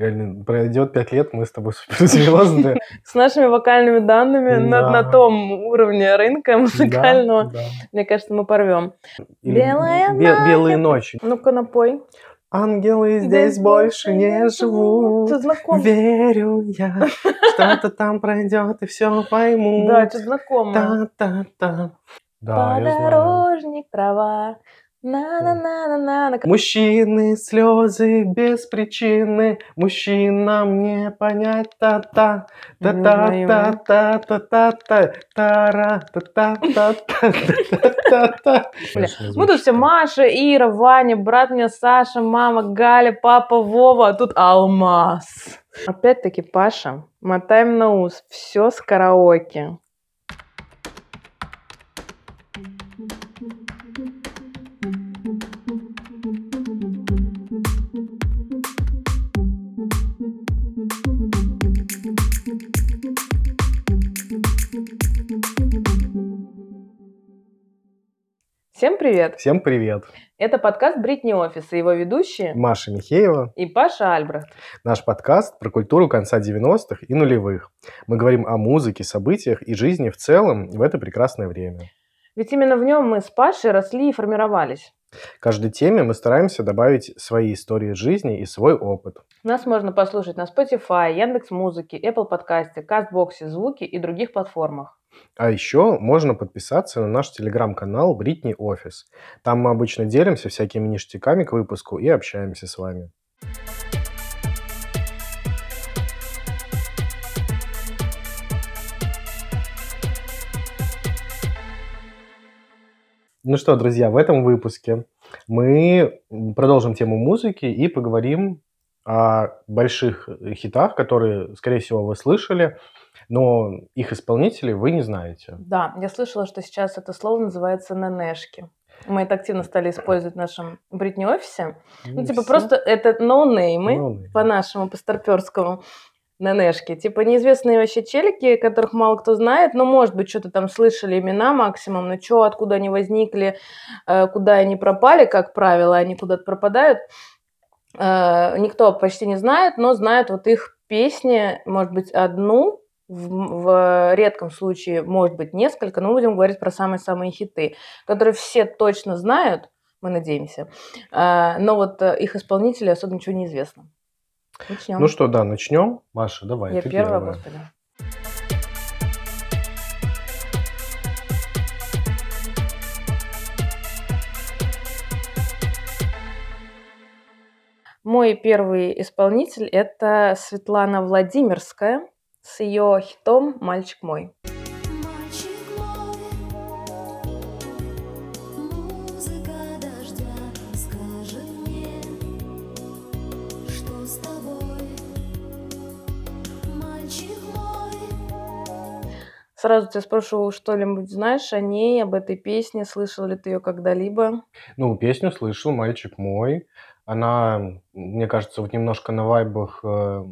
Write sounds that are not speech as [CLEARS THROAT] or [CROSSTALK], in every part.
Реально, пройдет пять лет, мы с тобой [LAUGHS] суперзвезды. С нашими вокальными данными на, том уровне рынка музыкального, мне кажется, мы порвем. Белые ночи. Ну-ка, напой. Ангелы здесь больше не живут. Верю я, [LAUGHS] что-то там пройдет и все пойму. Да, что знакомо. Та-та-та. Да, я знаю. Подорожник, трава. На-на-на-на-на. Мужчины, слезы без причины, мужчинам не понять та-та, та-та-та-та-та-та-та, тара та-та-та-та-та-та. Мы тут все Маша, Ира, Ваня, брат меня Саша, мама Галя, папа Вова, а тут Алмаз. Опять-таки, Паша, мотаем на ус. Все с караоке. Всем привет! Всем привет. Это подкаст Бритни Офис и его ведущие Маша Михеева. и Паша Альбрехт. Наш подкаст про культуру конца 90-х и нулевых. Мы говорим о музыке, событиях и жизни в целом в это прекрасное время. Ведь именно в нем мы с Пашей росли и формировались. Каждой теме мы стараемся добавить свои истории жизни и свой опыт. Нас можно послушать на Spotify, Яндекс Музыке, Apple подкасте, Кастбоксе, Звуки и других платформах. А еще можно подписаться на наш телеграм-канал Бритни Офис. Там мы обычно делимся всякими ништяками к выпуску и общаемся с вами. Ну что, друзья, в этом выпуске мы продолжим тему музыки и поговорим о больших хитах, которые, скорее всего, вы слышали, но их исполнителей вы не знаете. Да, я слышала, что сейчас это слово называется нанешки. Мы это активно стали использовать в нашем Бритни офисе. Ну, типа, Все просто это ноунеймы, ноунеймы. по-нашему, по-старперскому, нанешки. Типа, неизвестные вообще челики, которых мало кто знает, но, может быть, что-то там слышали имена максимум, но что, откуда они возникли, э, куда они пропали, как правило, они куда-то пропадают, э, никто почти не знает, но знают вот их песни, может быть, одну, в, в редком случае, может быть, несколько, но будем говорить про самые-самые хиты, которые все точно знают, мы надеемся, А, но вот э, их исполнители особо ничего не известно. Начнем. Ну что, да, начнем. Маша, давай, Я ты первая, первая. господи. Мой первый исполнитель – это Светлана Владимирская с ее хитом «Мальчик мой». Сразу тебя спрошу, что-нибудь знаешь о ней, об этой песне? Слышал ли ты ее когда-либо? Ну, песню слышал, «Мальчик мой». Она, мне кажется, вот немножко на вайбах э,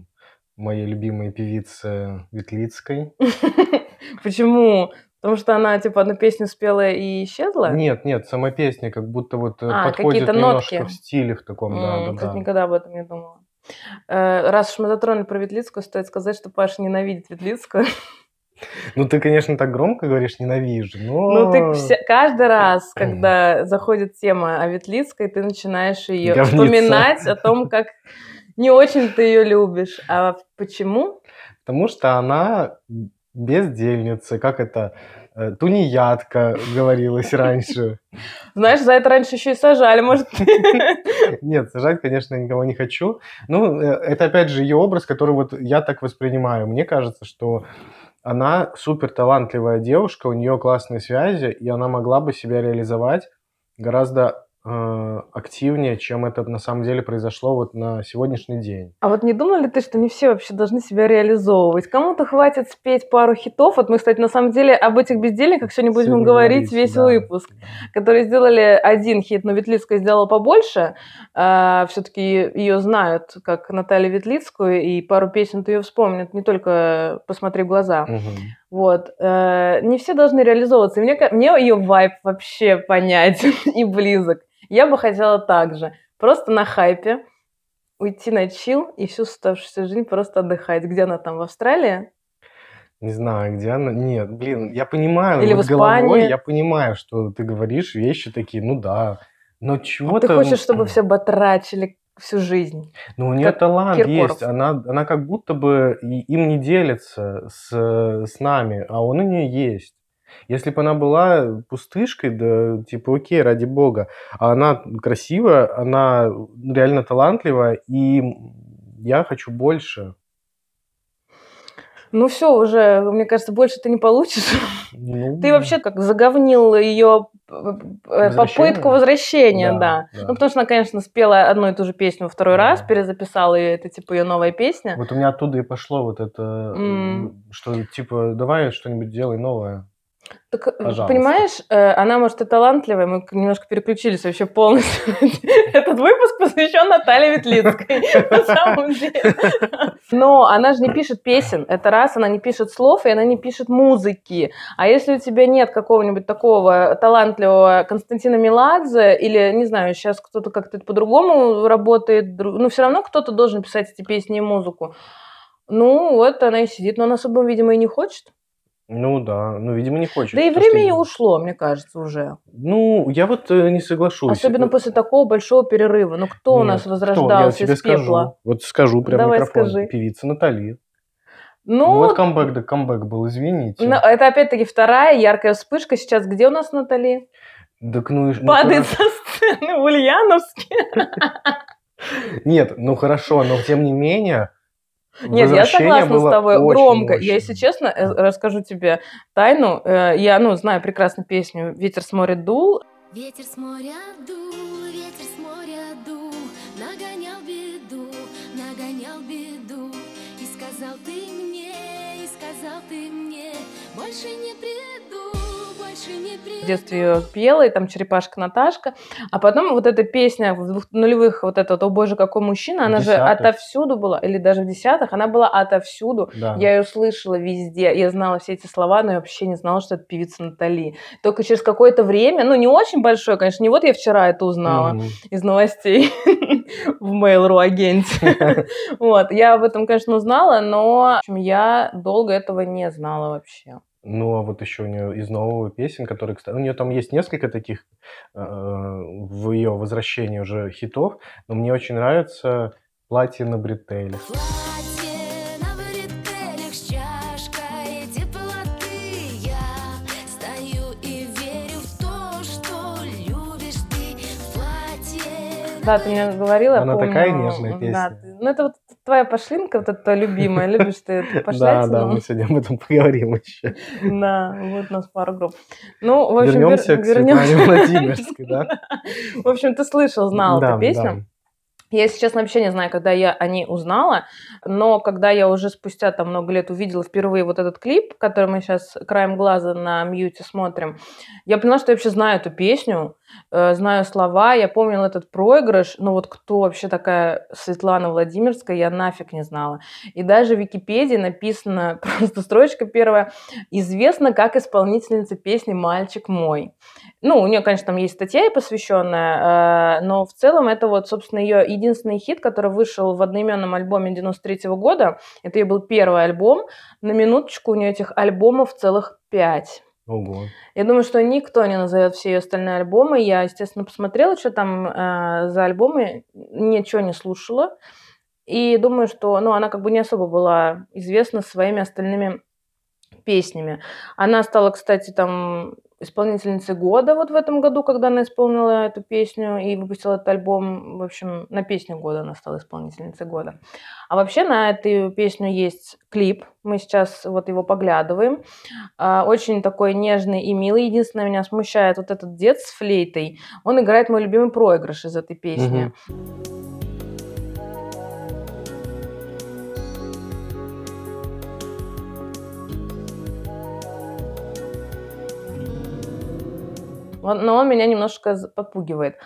моей любимой певицы Ветлицкой. [LAUGHS] Почему? Потому что она, типа, одну песню спела и исчезла? Нет, нет, сама песня как будто вот э, А, подходит немножко нотки. в стиле в таком, М, да, да, кстати, да. никогда об этом не думала. Э, Раз уж мы затронули про Ветлицкую, стоит сказать, что Паша ненавидит Ветлицкую. [LAUGHS] Ну, ты, конечно, так громко говоришь «ненавижу», но... Ну, ты вся- каждый раз, когда заходит тема о Ветлицкой, ты начинаешь ее Говниться. вспоминать о том, как не очень ты ее любишь. А почему? Потому что она бездельница, как это, э, тунеядка, говорилось раньше. Знаешь, за это раньше еще и сажали, может. [LAUGHS] Нет, сажать, конечно, никого не хочу. Ну, э, это опять же ее образ, который вот я так воспринимаю. Мне кажется, что она супер талантливая девушка, у нее классные связи, и она могла бы себя реализовать гораздо активнее, чем это на самом деле произошло вот на сегодняшний день. А вот не думал ли ты, что не все вообще должны себя реализовывать? Кому-то хватит спеть пару хитов. Вот мы, кстати, на самом деле об этих бездельниках сегодня будем Сегодня говорить весь да. выпуск. которые сделали один хит, но Ветлицкая сделала побольше. Все-таки ее знают как Наталью Ветлицкую, и пару песен ее вспомнят, не только «Посмотри в глаза». Мгм. Вот. Э, Не все должны реализовываться. Мне, мне ее вайб вообще понятен [LAUGHS] и близок. Я бы хотела так же. Просто на хайпе уйти на чил и всю оставшуюся жизнь просто отдыхать. Где она там, в Австралии? Не знаю, где она. Нет, блин, я понимаю, Или вот в головой Испании? я понимаю, что ты говоришь вещи такие, ну да. Но А чего-то... ты хочешь, чтобы все батрачили всю жизнь? Ну, у нее как талант Киркоров. есть. Она, она как будто бы им не делится с, с нами, а он у нее есть. Если бы она была пустышкой, да, типа, окей, ради бога. А она красивая, она реально талантливая, и я хочу больше. Ну все, уже, мне кажется, больше ты не получишь. Ну, [LAUGHS] Ты вообще как заговнил ее Возвращение? попытку возвращения, Да, да. да. Ну, потому что она, конечно, спела одну и ту же песню во второй Да. раз, перезаписала, и это типа ее новая песня. Вот у меня оттуда и пошло вот это, М. что типа, давай что-нибудь делай новое. Так, э, Пожалуйста. понимаешь, э, она, может, и талантливая, мы немножко переключились вообще полностью. [LAUGHS] Этот выпуск посвящен Наталье Ветлицкой, [LAUGHS] на самом деле. Но она же не пишет песен, это раз, она не пишет слов, и она не пишет музыки. А если у тебя нет какого-нибудь такого талантливого Константина Меладзе, или, не знаю, сейчас кто-то как-то по-другому работает, дру- ну, все равно кто-то должен писать эти песни и музыку. Ну, вот она и сидит, но она особо, видимо, и не хочет. Ну да, ну, видимо, не хочет. Да и что время я- ей ушло, мне кажется, уже. Ну, я вот э, не соглашусь. Особенно Э, после такого большого перерыва. Ну, кто у Нет, нас кто? возрождался Я тебе из пепла? скажу. Вот скажу прямо Давай микрофон. скажи. Певица Натали. Ну, вот камбэк, да камбэк был, извините. ну, это опять-таки вторая яркая вспышка. Сейчас где у нас Натали? Так ну, и ну, Падает хорошо. со сцены в Ульяновске. [LAUGHS] Нет, ну хорошо, но тем не менее. Нет, я согласна с тобой. очень Громко. Я, мощным. если честно, э, расскажу тебе тайну. Э, Я, ну, знаю прекрасно песню «Ветер с моря дул». Ветер с моря дул, ветер с моря дул, нагонял беду, нагонял беду. И сказал ты мне, и сказал ты мне, больше не приду. В детстве ее пела, и там «Черепашка Наташка». А потом вот эта песня в двух нулевых, вот эта вот «О боже, какой мужчина», она же отовсюду была, или даже в десятых, она была отовсюду. Да. Я ее слышала везде, я знала все эти слова, но я вообще не знала, что это певица Натали. Только через какое-то время, ну не очень большое, конечно, не вот я вчера это узнала Мгм. из новостей [LAUGHS] в Mail.ru агенте. [LAUGHS] Вот, я об этом, конечно, узнала, но в общем, я долго этого не знала вообще. Ну, а вот еще у нее из нового песен, которые, кстати, у нее там есть несколько таких э, в ее возвращении уже хитов, но мне очень нравится платье на бретелях. Да, ты мне говорила, Она помню. такая нежная Да, песня. ты- ну это вот твоя пошлинка, вот эта твоя любимая, любишь ты эту [LAUGHS] Да, пошлятину. да, мы сегодня об этом поговорим еще. Да, вот у нас пару групп. Ну, в общем, Вернемся вер- к Светлане. [LAUGHS] Владимирской, да? В общем, ты слышал, знал эту песню. Я, если честно, вообще не знаю, когда я о ней узнала, но когда я уже спустя там много лет увидела впервые вот этот клип, который мы сейчас краем глаза на мьюте смотрим, я поняла, что я вообще знаю эту песню, знаю слова, я помнила этот проигрыш, но вот кто вообще такая Светлана Владимирская, я нафиг не знала. И даже в Википедии написано [LAUGHS] просто строчка первая, известна как исполнительница песни «Мальчик мой». Ну, у нее, конечно, там есть статья ей посвященная, э, но в целом это вот, собственно, ее единственный хит, который вышел в одноименном альбоме 93 года. Это ее был первый альбом. На минуточку у нее этих альбомов целых пять. Ого. Я думаю, что никто не назовет все ее остальные альбомы. Я, естественно, посмотрела, что там э, за альбомы, ничего не слушала. И думаю, что ну, она как бы не особо была известна своими остальными песнями. Она стала, кстати, там исполнительницей года вот в этом году, когда она исполнила эту песню и выпустила этот альбом. В общем, на песню года она стала исполнительницей года. А вообще на эту песню есть клип. Мы сейчас вот его поглядываем. А, Очень такой нежный и милый. Единственное, меня смущает вот этот дед с флейтой. Он играет мой любимый проигрыш из этой песни. Он- но он меня немножко подпугивает.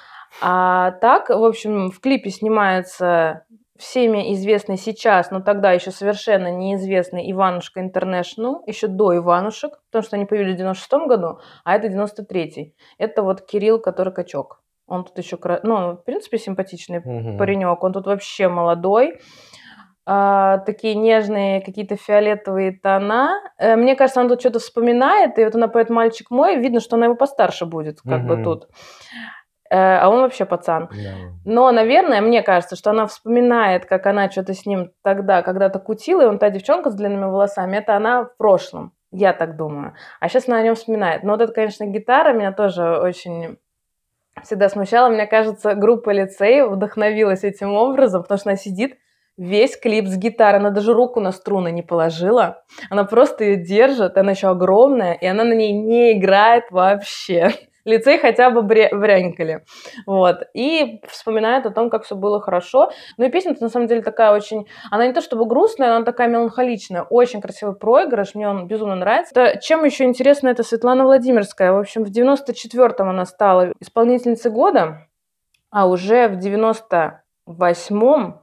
А так, в общем, в клипе снимается всеми известный сейчас, но тогда еще совершенно неизвестный Иванушка Интернешнл, еще до Иванушек, потому что они появились в 96 году, а это 93-й. Это вот Кирилл, который качок. Он тут еще, ну, в принципе, симпатичный Мгм. паренек. Он тут вообще молодой. А, такие нежные какие-то фиолетовые тона. Э, Мне кажется, она тут что-то вспоминает, и вот она поет «Мальчик мой», видно, что она его постарше будет, как бы Мгм. тут. Э, А он вообще пацан. Да. Но, наверное, мне кажется, что она вспоминает, как она что-то с ним тогда когда-то кутила, и он та девчонка с длинными волосами, это она в прошлом, я так думаю. А сейчас она о нем вспоминает. Но вот эта, конечно, гитара меня тоже очень всегда смущала. Мне кажется, группа лицей вдохновилась этим образом, потому что она сидит весь клип с гитарой, она даже руку на струны не положила, она просто ее держит, она еще огромная, и она на ней не играет вообще. [LAUGHS] Лицей хотя бы брянькали. Вот. И вспоминает о том, как все было хорошо. Ну и песня на самом деле такая очень... Она не то чтобы грустная, она такая меланхоличная. Очень красивый проигрыш, мне он безумно нравится. Это, чем еще интересно, это Светлана Владимирская. В общем, в 94-м она стала исполнительницей года, а уже в 98-м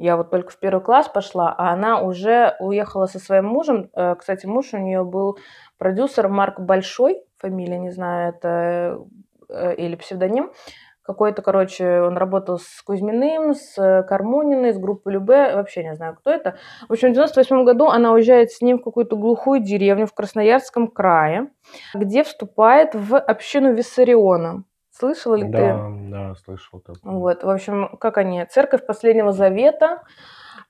я вот только в первый класс пошла, а она уже уехала со своим мужем. Э, Кстати, муж у нее был продюсер Марк Большой, фамилия, не знаю, это э, или псевдоним. Какой-то, короче, он работал с Кузьминым, с э, Кармуниной, с группой Любе, вообще не знаю, кто это. В общем, в 98 году она уезжает с ним в какую-то глухую деревню в Красноярском крае, где вступает в общину Виссариона. Слышала ли ты? Да, да, слышал такое. Вот, в общем, как они? Церковь Последнего Завета.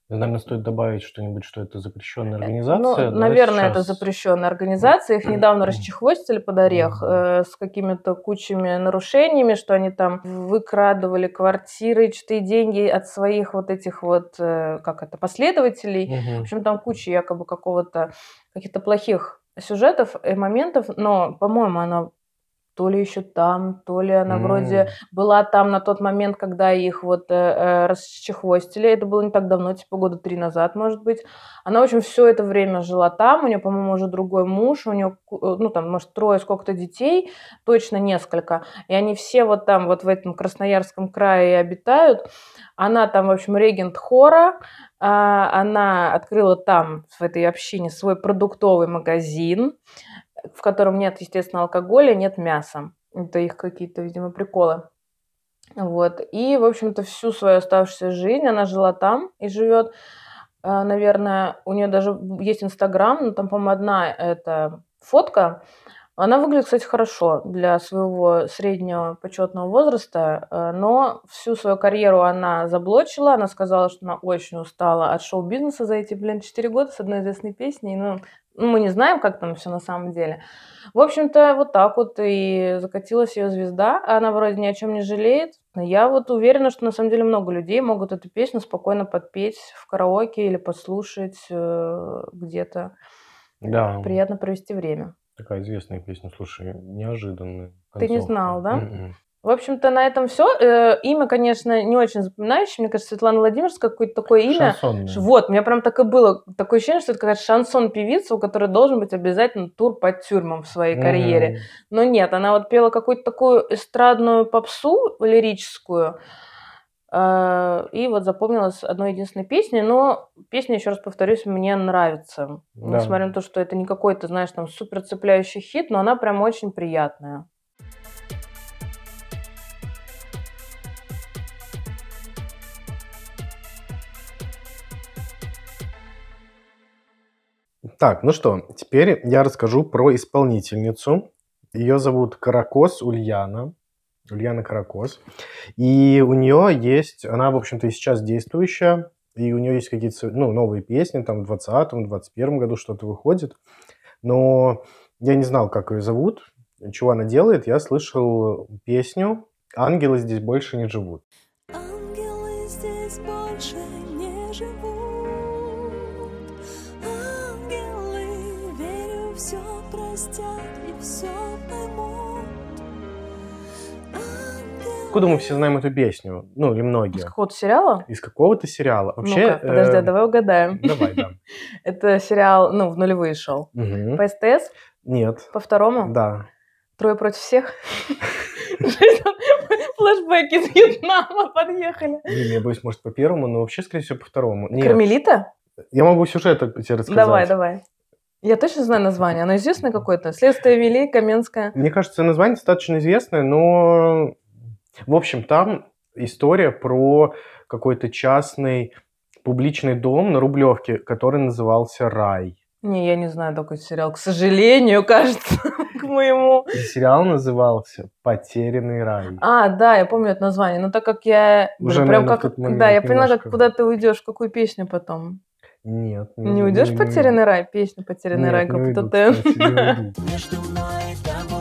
Наверное, стоит добавить что-нибудь, что это запрещенная Ну, организация. да, наверное, это сейчас? запрещенная организация. Их недавно расчехвостили под орех Мгм. э, с какими-то кучами нарушениями, что они там выкрадывали квартиры, чистые деньги от своих вот этих вот, э, как это, последователей. В Мгм. общем, там куча якобы какого-то, каких-то плохих сюжетов и моментов, но, по-моему, она то ли еще там, то ли она вроде М. была там на тот момент, когда их вот э, э, расчехвостили. Это было не так давно, типа года три назад, может быть. Она, в общем, все это время жила там. У нее, по-моему, уже другой муж. У нее, ну, там, может, трое сколько-то детей, точно несколько. И они все вот там, вот в этом Красноярском крае обитают. Она там, в общем, регент хора. А, Она открыла там, в этой общине, свой продуктовый магазин, в котором нет, естественно, алкоголя, нет мяса. Это их какие-то, видимо, приколы. Вот. И, в общем-то, всю свою оставшуюся жизнь она жила там и живет. А, Наверное, у нее даже есть Инстаграм, но там, по-моему, одна эта фотка. Она выглядит, кстати, хорошо для своего среднего почетного возраста, э, но всю свою карьеру она заблочила. Она сказала, что она очень устала от шоу-бизнеса за эти, блин, 4 года с одной известной песней. Ну, мы не знаем, как там все на самом деле. В общем-то, вот так вот и закатилась ее звезда. Она вроде ни о чем не жалеет. Но Я вот уверена, что на самом деле много людей могут эту песню спокойно подпеть в караоке или послушать э, где-то. Да, Приятно провести время. такая известная песня. Слушай, неожиданная. Ты не концовка. знал, да? Мгм. В общем-то, на этом все. Имя, конечно, не очень запоминающее. Мне кажется, Светлана Владимирская какое-то такое имя. Шансонная. Ш- Вот, у меня прям так и было. Такое ощущение, что это какая-то шансон-певица, у которой должен быть обязательно тур по тюрьмам в своей Мгм. карьере. Но нет, она вот пела какую-то такую эстрадную попсу лирическую, э, и вот запомнилась одной единственной песней, но песня, еще раз повторюсь, мне нравится. Да. Несмотря на то, что это не какой-то, знаешь, там супер цепляющий хит, но она прям очень приятная. Так, ну что, теперь я расскажу про исполнительницу. Ее зовут Каракос Ульяна. Ульяна Каракос. И у нее есть, она, в общем-то, и сейчас действующая, и у нее есть какие-то ну, новые песни, там в 2020, 2021 году что-то выходит. Но я не знал, как ее зовут, чего она делает. Я слышал песню «Ангелы здесь больше не живут». Откуда мы все знаем эту песню? Ну, или Из многие. какого-то сериала? Из какого-то сериала. Вообще, Ну-ка, подожди, э, давай угадаем. Давай, да. [LAUGHS] Это сериал, ну, в нулевые шел. Мгм. По СТС? Нет. По второму? Да. Трое против всех? [LAUGHS] Флэшбэки из Вьетнама подъехали. Блин, я боюсь, может, по первому, но вообще, скорее всего, по второму. Нет. Кармелита? Я могу сюжет тебе рассказать. Давай, давай. Я точно знаю название. Оно известное какое-то? Следствие вели, Каменская. Мне кажется, название достаточно известное, но В общем, там история про какой-то частный публичный дом на Рублевке, который назывался «Рай». Не, я не знаю такой сериал. К сожалению, [LAUGHS] кажется, к моему. И сериал назывался «Потерянный рай». А, да, я помню это название. Но так как я... Уже, прям наверное, как... Да, я поняла, как немножко. куда ты уйдешь, какую песню потом. Нет. Не уйдешь в «Потерянный рай»? Песню «Потерянный Нет, рай» не группы не уйду. Между мной и тобой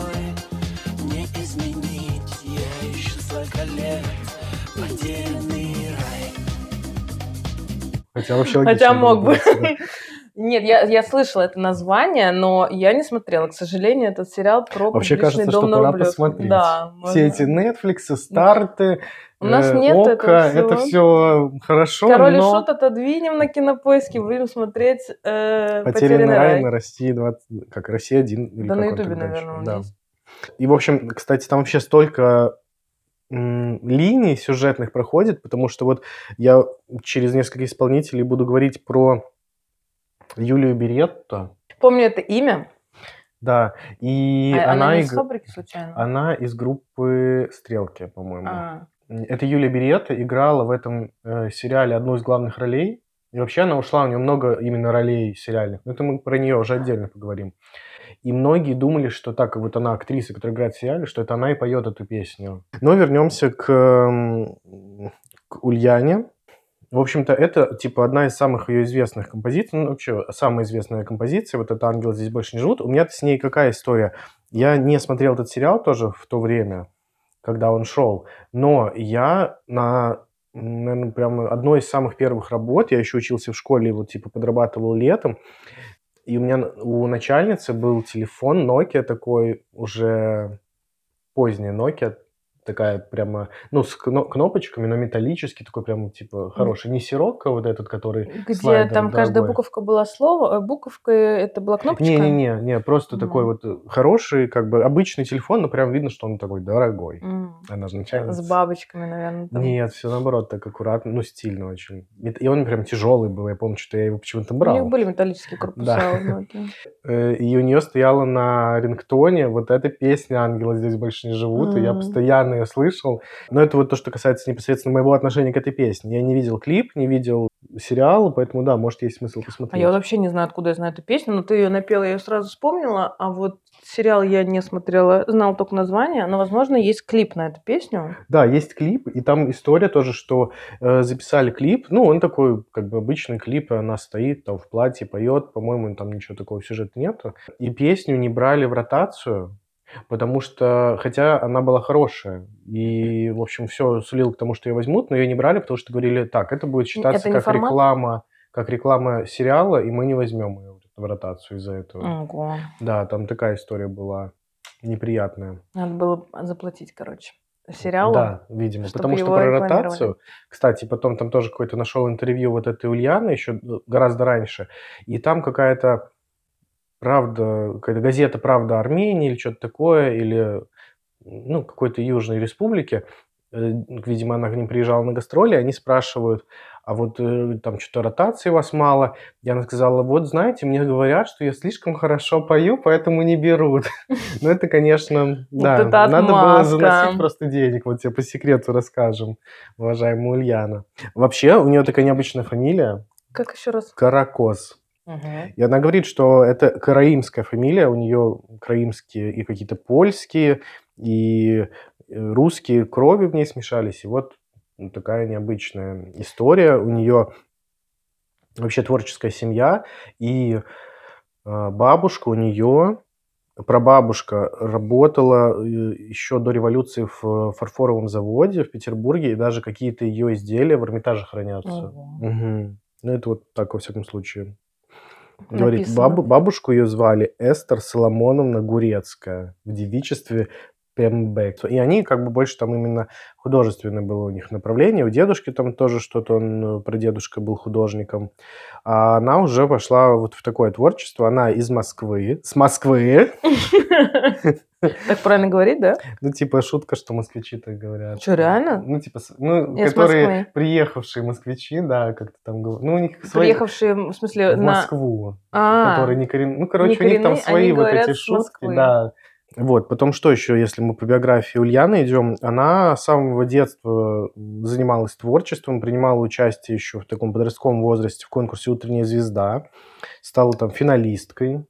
Хотя вообще Хотя мог бы. [LAUGHS] Нет, я, я слышала это название, но я не смотрела. К сожалению, этот сериал про Вообще кажется, дом что пора Рублевке. посмотреть. Да, Все эти Netflix, старты, У нас э, нет Ока, этого это все хорошо, Король но Шут отодвинем на кинопоиске, будем смотреть э, «Потерянный рай» рай. на России 20... Как, Россия 1 или Да на Ютубе, наверное, Да. И, в общем, кстати, там вообще столько линий сюжетных проходит, потому что вот я через несколько исполнителей буду говорить про Юлию Беретто, Помню это имя. да, и А- она, она не из фабрики случайно? она из группы «Стрелки», по-моему. А, Это Юлия Беретта играла в этом э, сериале одну из главных ролей. И вообще она ушла, у нее много именно ролей сериальных. Но это мы про нее уже отдельно поговорим. И многие думали, что так, вот она актриса, которая играет в сериале, что это она и поет эту песню. Но вернемся к, эм, к Ульяне. В общем-то, это типа одна из самых ее известных композиций. Ну, вообще, самая известная композиция. Вот это «Ангелы здесь больше не живут». У меня с ней какая история? Я не смотрел этот сериал тоже в то время, когда он шел. Но я на, наверное, прям одной из самых первых работ, я еще учился в школе, вот типа подрабатывал летом, и у меня у начальницы был телефон Nokia такой уже поздняя Nokia, такая прямо, ну, с кно- кнопочками, но металлический, такой прям, типа, хороший. Не сирокко вот этот, который Где слайдер там каждая дорогой. буковка была слово, э, буковка это была кнопочка? Не-не-не, не, просто Мгм. такой вот э, хороший, как бы обычный телефон, но прям видно, что он такой дорогой. М, Она начальница. С бабочками, наверное. там. Нет, все наоборот, так аккуратно, ну, стильно очень. И он прям тяжелый был, я помню, что я его почему-то У брал. них были металлические корпуса. Да. у. [LAUGHS] Э, И у нее стояла на рингтоне вот эта песня «Ангелы здесь больше не живут», и я М. постоянно ее слышал. Но это вот то, что касается непосредственно моего отношения к этой песне. Я не видел клип, не видел сериал, поэтому, да, может, есть смысл А посмотреть. я вообще не знаю, откуда я знаю эту песню, но ты ее напела, я ее сразу вспомнила, а вот сериал я не смотрела, знал только название, но, возможно, есть клип на эту песню. Да, есть клип, и там история тоже, что э, записали клип, ну, он такой, как бы, обычный клип, и она стоит там в платье, поет, по-моему, там ничего такого сюжета нету. И песню не брали в ротацию, потому что, хотя она была хорошая, и, в общем, все сулило к тому, что ее возьмут, но ее не брали, потому что говорили, так, это будет считаться не как формат? реклама, как реклама сериала, и мы не возьмем ее в ротацию из-за этого. Ого. Да, там такая история была неприятная. Надо было заплатить, короче, сериалу. Да, видимо. Потому что про ротацию, кстати, потом там тоже какой-то нашел интервью вот этой Ульяны еще гораздо раньше, и там какая-то правда, какая-то газета «Правда Армении» или что-то такое, или ну, какой-то Южной Республики, э, видимо, она к ним приезжала на гастроли, они спрашивают, а вот э, там что-то ротации у вас мало. И она сказала, вот знаете, мне говорят, что я слишком хорошо пою, поэтому не берут. [LAUGHS] Ну, это, конечно, да, надо было заносить просто денег. Вот тебе по секрету расскажем, уважаемая Ульяна. Вообще, у нее такая необычная фамилия Как еще раз? Каракос. И она говорит, что это караимская фамилия, у нее караимские и какие-то польские, и э, русские крови в ней смешались. И вот ну, такая необычная история. У нее вообще творческая семья, и э, бабушка у нее, прабабушка работала э, еще до революции в фарфоровом заводе в Петербурге, и даже какие-то ее изделия в Эрмитаже хранятся. Ого. Мгм. Ну, это вот так, во всяком случае. Говорит, бабу- бабушку ее звали Эстер Соломоновна Гурецкая в девичестве Пембек. И они как бы больше там именно художественное было у них направление. У дедушки там тоже что-то, он, э, прадедушка был художником. А она уже пошла вот в такое творчество. Она из Москвы. С Москвы. Так правильно говорить, да? [LAUGHS] Ну, типа шутка, что москвичи так говорят. Чё, реально? Ну, типа, ну, Я которые приехавшие москвичи, да, как-то там говорят. Ну, у них свои... Приехавшие, в смысле, в на... Москву. А, которые не коренные. Ну, короче, не у них там коренные, свои они вот эти шутки, да. Вот, потом что еще, если мы по биографии Ульяны идем, она с самого детства занималась творчеством, принимала участие еще в таком подростковом возрасте в конкурсе «Утренняя звезда», стала там финалисткой,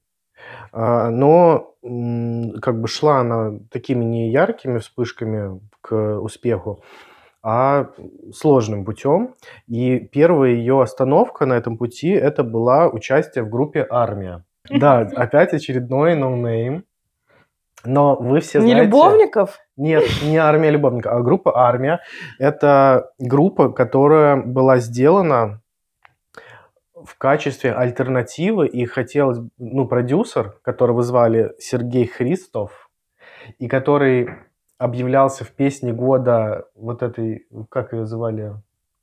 а, но как бы шла она такими не яркими вспышками к успеху, а сложным путем. И первая ее остановка на этом пути это была участие в группе «Армия». [LAUGHS] Да, опять очередной ноунейм. Но вы все Не знаете... любовников? Нет, не армия любовников, а группа «Армия». Это группа, которая была сделана в качестве альтернативы, и хотелось, ну, продюсер, которого звали Сергей Христов, и который объявлялся в песне года вот этой, как ее звали?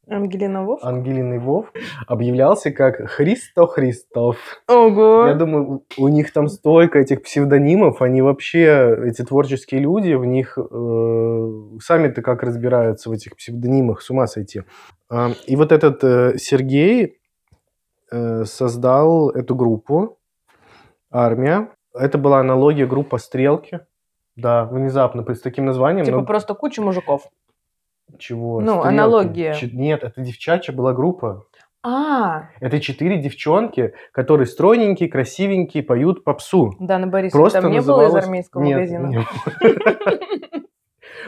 Ангелина Вов? Ангелины Вов, объявлялся как Христо Христов. Ого! Я думаю, у них там столько этих псевдонимов, они вообще, эти творческие люди, в них э, сами-то как разбираются в этих псевдонимах, с ума сойти. Э, и вот этот э, Сергей э, создал эту группу «Армия». Это была аналогия группа «Стрелки». Да, внезапно, с таким названием. Типа но- просто куча мужиков. Чего? ну, «Стрелки». аналогия. Ч- Нет, это девчачья была группа. А, Это четыре девчонки, которые стройненькие, красивенькие, поют попсу. Дана Борисовна, Просто там не было из армейского Нет, магазина?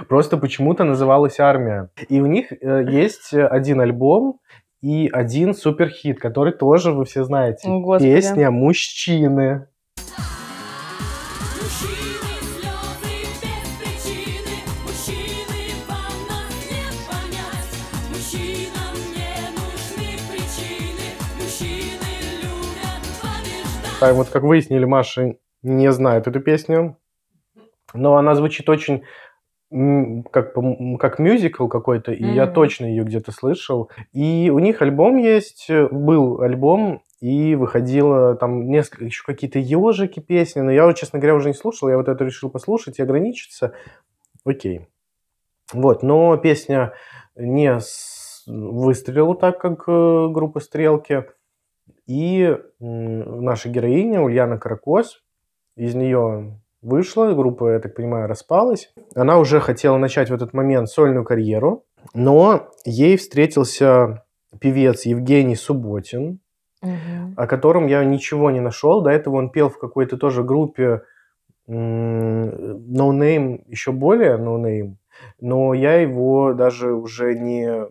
Просто почему-то называлась «Армия». И у них э, есть э, один альбом и один суперхит, который тоже вы все знаете. Господи. Песня. Мужчины, А вот как выяснили, Маша не знает эту песню, но она звучит очень как, как мюзикл какой-то, и я Мгм. точно ее где-то слышал. И у них альбом есть, э, был альбом, и выходило там несколько, еще какие-то ежики песни, но я, вот, честно говоря, уже не слушал, я вот это решил послушать и ограничиться. Окей. Вот, но песня не выстрелила так, как э, группа «Стрелки», и наша героиня Ульяна Каракос, из нее вышла, группа, я так понимаю, распалась. Она уже хотела начать в этот момент сольную карьеру, но ей встретился певец Евгений Субботин, Мгм. о котором я ничего не нашел. До этого он пел в какой-то тоже группе No Name, еще более No Name, но я его даже уже не,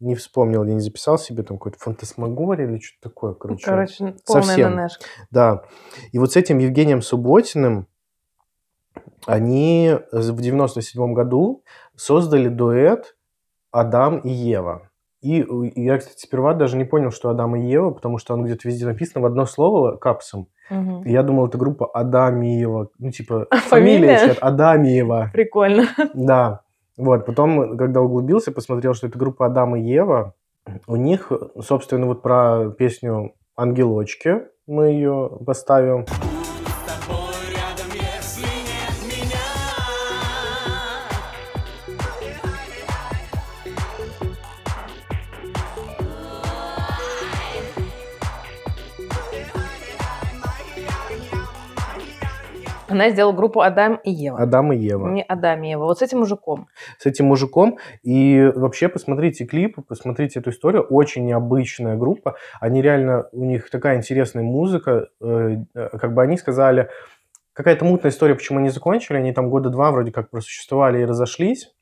не вспомнил, я не записал себе там какой-то фантасмагория или что-то такое, короче. Короче, полная совсем. Да. И вот с этим Евгением Субботиным они в 97 году создали дуэт «Адам и Ева». И э, я, кстати, сперва даже не понял, что Адам и Ева, потому что оно где-то везде написано в одно слово капсом. И я думал, это группа Адамиева. Ну, типа, [LAUGHS] Фамилия? фамилия Адамиева. Прикольно. Да. Вот, потом, когда углубился, посмотрел, что это группа Адам и Ева. У них, собственно, вот про песню «Ангелочки» мы ее поставим. Она сделала группу Адам и Ева. Адам и Ева. Не Адам и Ева. Вот с этим мужиком. С этим мужиком. И вообще посмотрите клип, посмотрите эту историю. Очень необычная группа. Они реально, у них такая интересная музыка. Э, э, Как бы они сказали, какая-то мутная история, почему они закончили. Они там года два вроде как просуществовали и разошлись.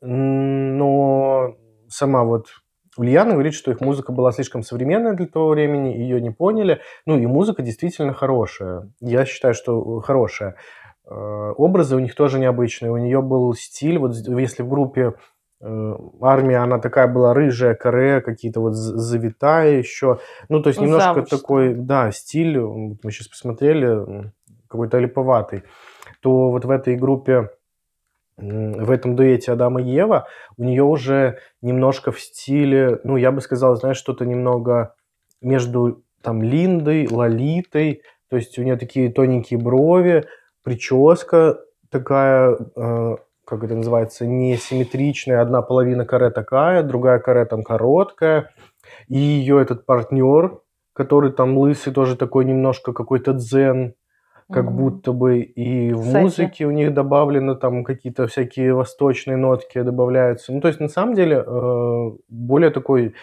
Но сама вот Ульяна говорит, что их музыка была слишком современная для того времени, ее не поняли. Ну и музыка действительно хорошая. Я считаю, что хорошая. Э, Образы у них тоже необычные. У нее был стиль, вот если в группе э, армия, она такая была рыжая, каре, какие-то вот завитая еще. Ну, то есть немножко Завуч, такой, да, стиль, мы сейчас посмотрели, какой-то липоватый. То вот в этой группе в этом дуэте Адам и Ева у нее уже немножко в стиле, ну, я бы сказал, знаешь, что-то немного между там Линдой, Лолитой, то есть у нее такие тоненькие брови, прическа такая, э, как это называется, несимметричная, одна половина каре такая, другая каре там короткая, и ее этот партнер, который там лысый, тоже такой немножко какой-то дзен, как Мгм. будто бы и в Кстати. музыке у них добавлено там какие-то всякие восточные нотки добавляются. Ну, то есть, на самом деле, э, более такой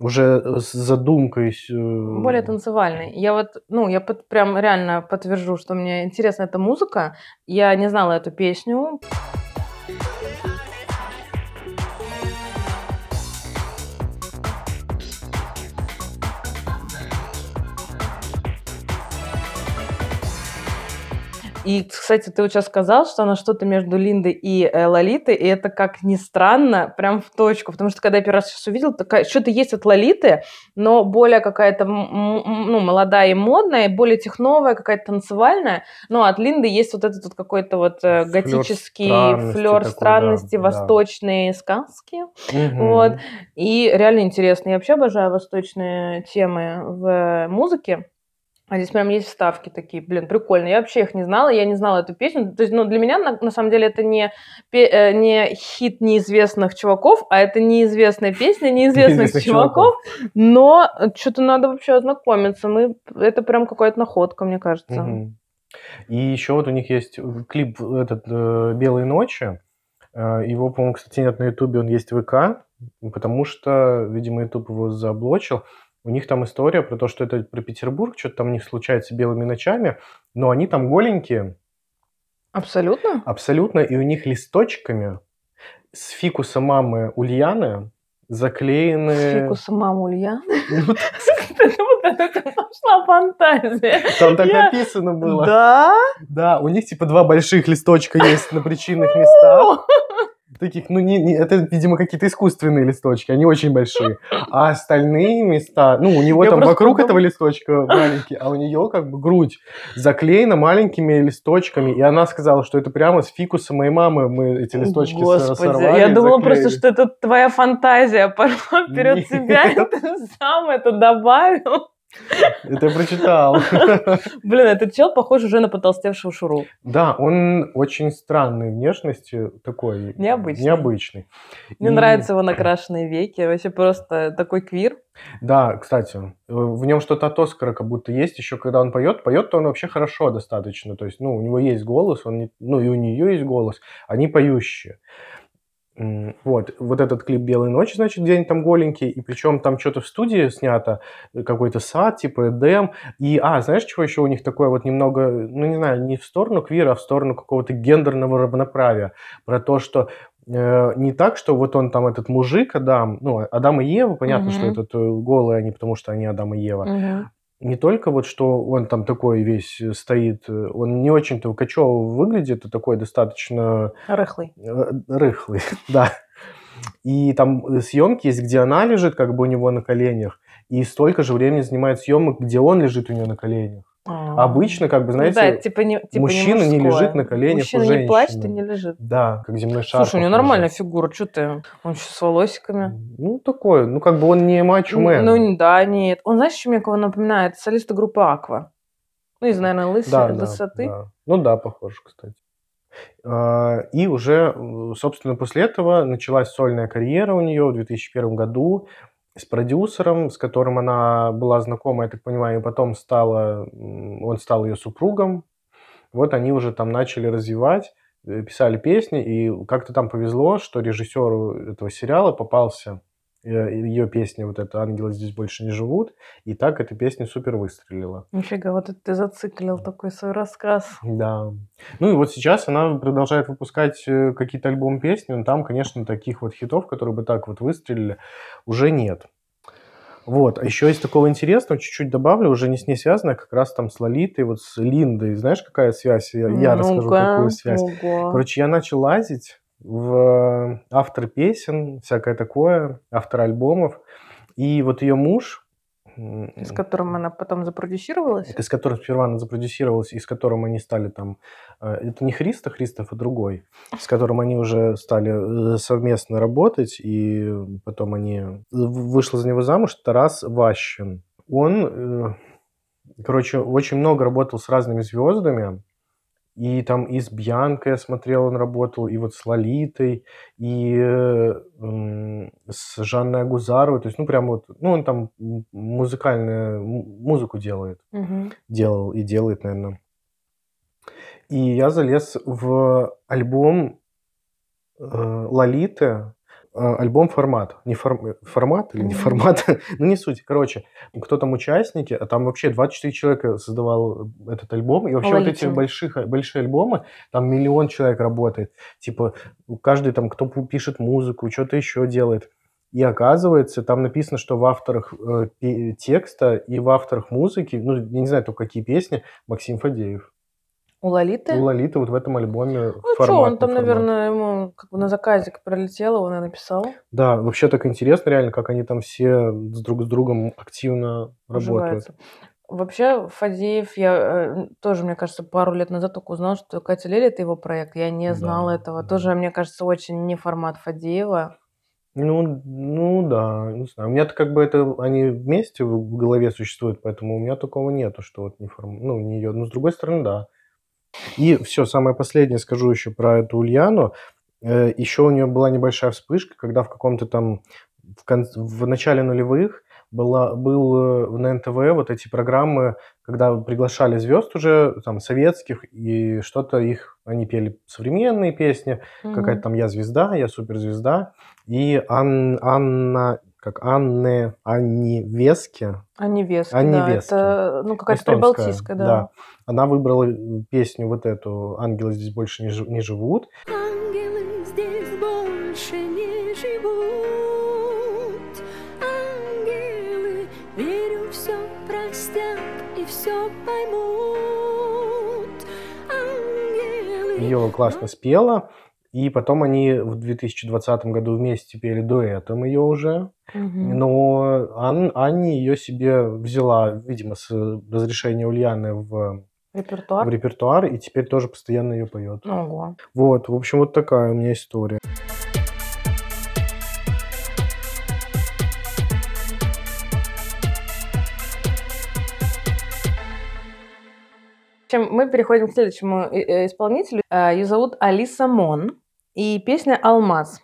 уже с задумкой. э, Более танцевальный. Я вот, ну, я под- прям реально подтвержу, что мне интересна эта музыка. Я не знала эту песню. И, кстати, ты вот сейчас сказал, что она что-то между Линдой и э, Лолитой, и это, как ни странно, прям в точку. Потому что, когда я первый раз сейчас увидела, такая, что-то есть от Лолиты, но более какая-то ну, молодая и модная, более техновая, какая-то танцевальная. Но от Линды есть вот этот вот какой-то вот э, готический странности флер такой, странности, да, да. восточные сказки. Мгм. Вот. И реально интересно. Я вообще обожаю восточные темы в музыке. А здесь прям есть вставки такие, блин, прикольно. Я вообще их не знала, я не знала эту песню. То есть, ну, для меня, на, на самом деле, это не, пе- э, не хит неизвестных чуваков, а это неизвестная песня неизвестных чуваков. Но что-то надо вообще ознакомиться. Мы, это прям какая-то находка, мне кажется. И еще вот у них есть клип этот э, «Белые ночи». Э, Его, по-моему, кстати, нет на Ютубе, он есть в ВК, потому что, видимо, Ютуб его заблочил. У них там история про то, что это про Петербург, что-то там у них случается белыми ночами, но они там голенькие Абсолютно? абсолютно, и у них листочками с фикуса мамы Ульяны заклеены... Фикуса мама Ульяны. Ну, [LAUGHS] Вот это пошла фантазия. Там так написано было. Да? Да, у них типа два больших листочка есть на причинных местах. Таких, ну, не, не- это, видимо, какие-то искусственные листочки, они очень большие. А остальные места, ну, у него Я там просто вокруг этого листочка маленький, а у нее как бы грудь заклеена маленькими листочками. И она сказала, что это прямо с фикуса моей мамы мы эти листочки Господи, сорвали я думала просто, заклеили. что это твоя фантазия [LAUGHS] пошла вперед себя, ты сам это добавил. Это я прочитал. [LAUGHS] Блин, этот чел похож уже на потолстевшего Шуру. Да, он очень странной внешности, такой Необычный. необычный. Мне И- нравятся его накрашенные веки, вообще просто такой квир. Да, кстати, э, в нем что-то от Оскара как будто есть еще, когда он поет. Поет-то он вообще хорошо достаточно. То есть, ну, у него есть голос, он не- ну, и у нее есть голос. Они поющие. Вот, вот этот клип «Белые ночи», значит, где они там голенькие, и причем там что-то в студии снято, э, какой-то сад, типа Эдем, и, а, знаешь, чего еще у них такое вот немного, ну, не знаю, не в сторону квира, а в сторону какого-то гендерного равноправия, про то, что э, не так, что вот он там этот мужик Адам, ну, Адам и Ева, понятно, что Мгм. этот э, голые они, потому что они Адам и Ева, Мгм. Не только вот, что он там такой весь э, стоит, э, он не очень-то качево выглядит, а такой достаточно Рыхлый. э, рыхлый, [LAUGHS] да. И там съемки есть, где она лежит как бы у него на коленях, и столько же времени занимает съемок, где он лежит у нее на коленях. А. Обычно, как бы, Ну да, знаете, это типа не, типа мужчина не мужское. лежит на коленях у Мужчина не плачет и женщины. не лежит. да, как земной шар. Слушай, у него нормальная фигура, что ты? Он еще с волосиками. Ну, такой, ну, как бы он не мачо-мен. Ну, не- да, нет. Он, знаешь, чем мне кого напоминает? Солиста группы Аква. Ну, из, наверное, лысы, Да, да, высоты. да. Ну да, похоже, кстати. А, И уже, собственно, после этого началась сольная карьера у нее в 2001 году с продюсером, с которым она была знакома, я так понимаю, и потом стала, он стал ее супругом. Вот они уже там начали развивать, э, писали песни, и как-то там повезло, что режиссеру этого сериала попался ее песня, вот эта «Ангелы здесь больше не живут», и так эта песня супер выстрелила. Нифига, вот это ты зациклил такой свой рассказ. Да. Ну и вот сейчас она продолжает выпускать э, какие-то альбомы песни, но там, конечно, таких вот хитов, которые бы так вот выстрелили, уже нет. Вот, а еще из такого интересного, чуть-чуть добавлю, уже не с ней связано, а как раз там с Лолитой, вот с Линдой. Знаешь, какая связь? Я, я расскажу, какую связь. ого. Короче, я начал лазить в автор песен, всякое такое, автор альбомов. И вот ее муж, С которым она потом запродюсировалась? это с которым сперва она запродюсировалась, и с которым они стали там... э, Это не Христа, Христов, а другой. С которым они уже стали э, совместно работать, и потом они... Вышла за него замуж Тарас Ващин. Он, э, короче, очень много работал с разными звездами, и там и с Бьянкой я смотрел, он работал, и вот с Лолитой, и э, с Жанной Агузаровой. То есть, ну, прям вот, ну, он там музыкальную музыку делает Мгм. делал и делает, наверное. И я залез в альбом э, Лолиты, альбом формат. Не форм- формат или не формат, [LAUGHS] ну не суть. Короче, кто там участники, а там вообще 24 человека создавал этот альбом. И вообще вот эти больших, большие альбомы, там миллион человек работает. Типа каждый там, кто пишет музыку, что-то еще делает. И оказывается, там написано, что в авторах э, текста и в авторах музыки, ну, я не знаю, только какие песни, Максим Фадеев. У Лолиты? У Лолиты вот в этом альбоме Ну что, он там, формат. наверное, ему как бы на заказик пролетел, он и написал. Да, вообще так интересно реально, как они там все с друг с другом активно работают. уживается. Вообще, Фадеев, я э, тоже, мне кажется, пару лет назад только узнала, что Катя Лель это его проект. Я не знала Да, этого. да. Тоже, мне кажется, очень не формат Фадеева. Ну, ну да, не знаю. У меня-то как бы это они вместе в голове существуют, поэтому у меня такого нету, что вот не форм... ну, не ее. Но с другой стороны, да. И все, самое последнее скажу еще про эту Ульяну. Э, Еще у нее была небольшая вспышка, когда в каком-то там в, кон- в начале нулевых была, был э, на НТВ вот эти программы, когда приглашали звезд уже там советских и что-то их они пели современные песни, какая-то там я звезда, я суперзвезда и Ан- Анна как Анне Анни Вески А невестки, А да. невестки. Это, ну, какая-то эстонская, прибалтийская, да. Она выбрала песню вот эту «Ангелы здесь больше не, жи- не живут». Ангелы здесь больше не живут. Ангелы, верю, все простят и все поймут. Ангелы. Ее классно спела. И потом они в 2020 году вместе пели дуэтом ее уже. Мгм. Но Ан, Анни ее себе взяла, видимо, с разрешения Ульяны в, Репертуар. в репертуар, и теперь тоже постоянно ее поет. Ого. Вот, в общем, вот такая у меня история. Общем, мы переходим к следующему э, э, исполнителю. Э, Ее зовут Алиса Мон. И песня «Алмаз».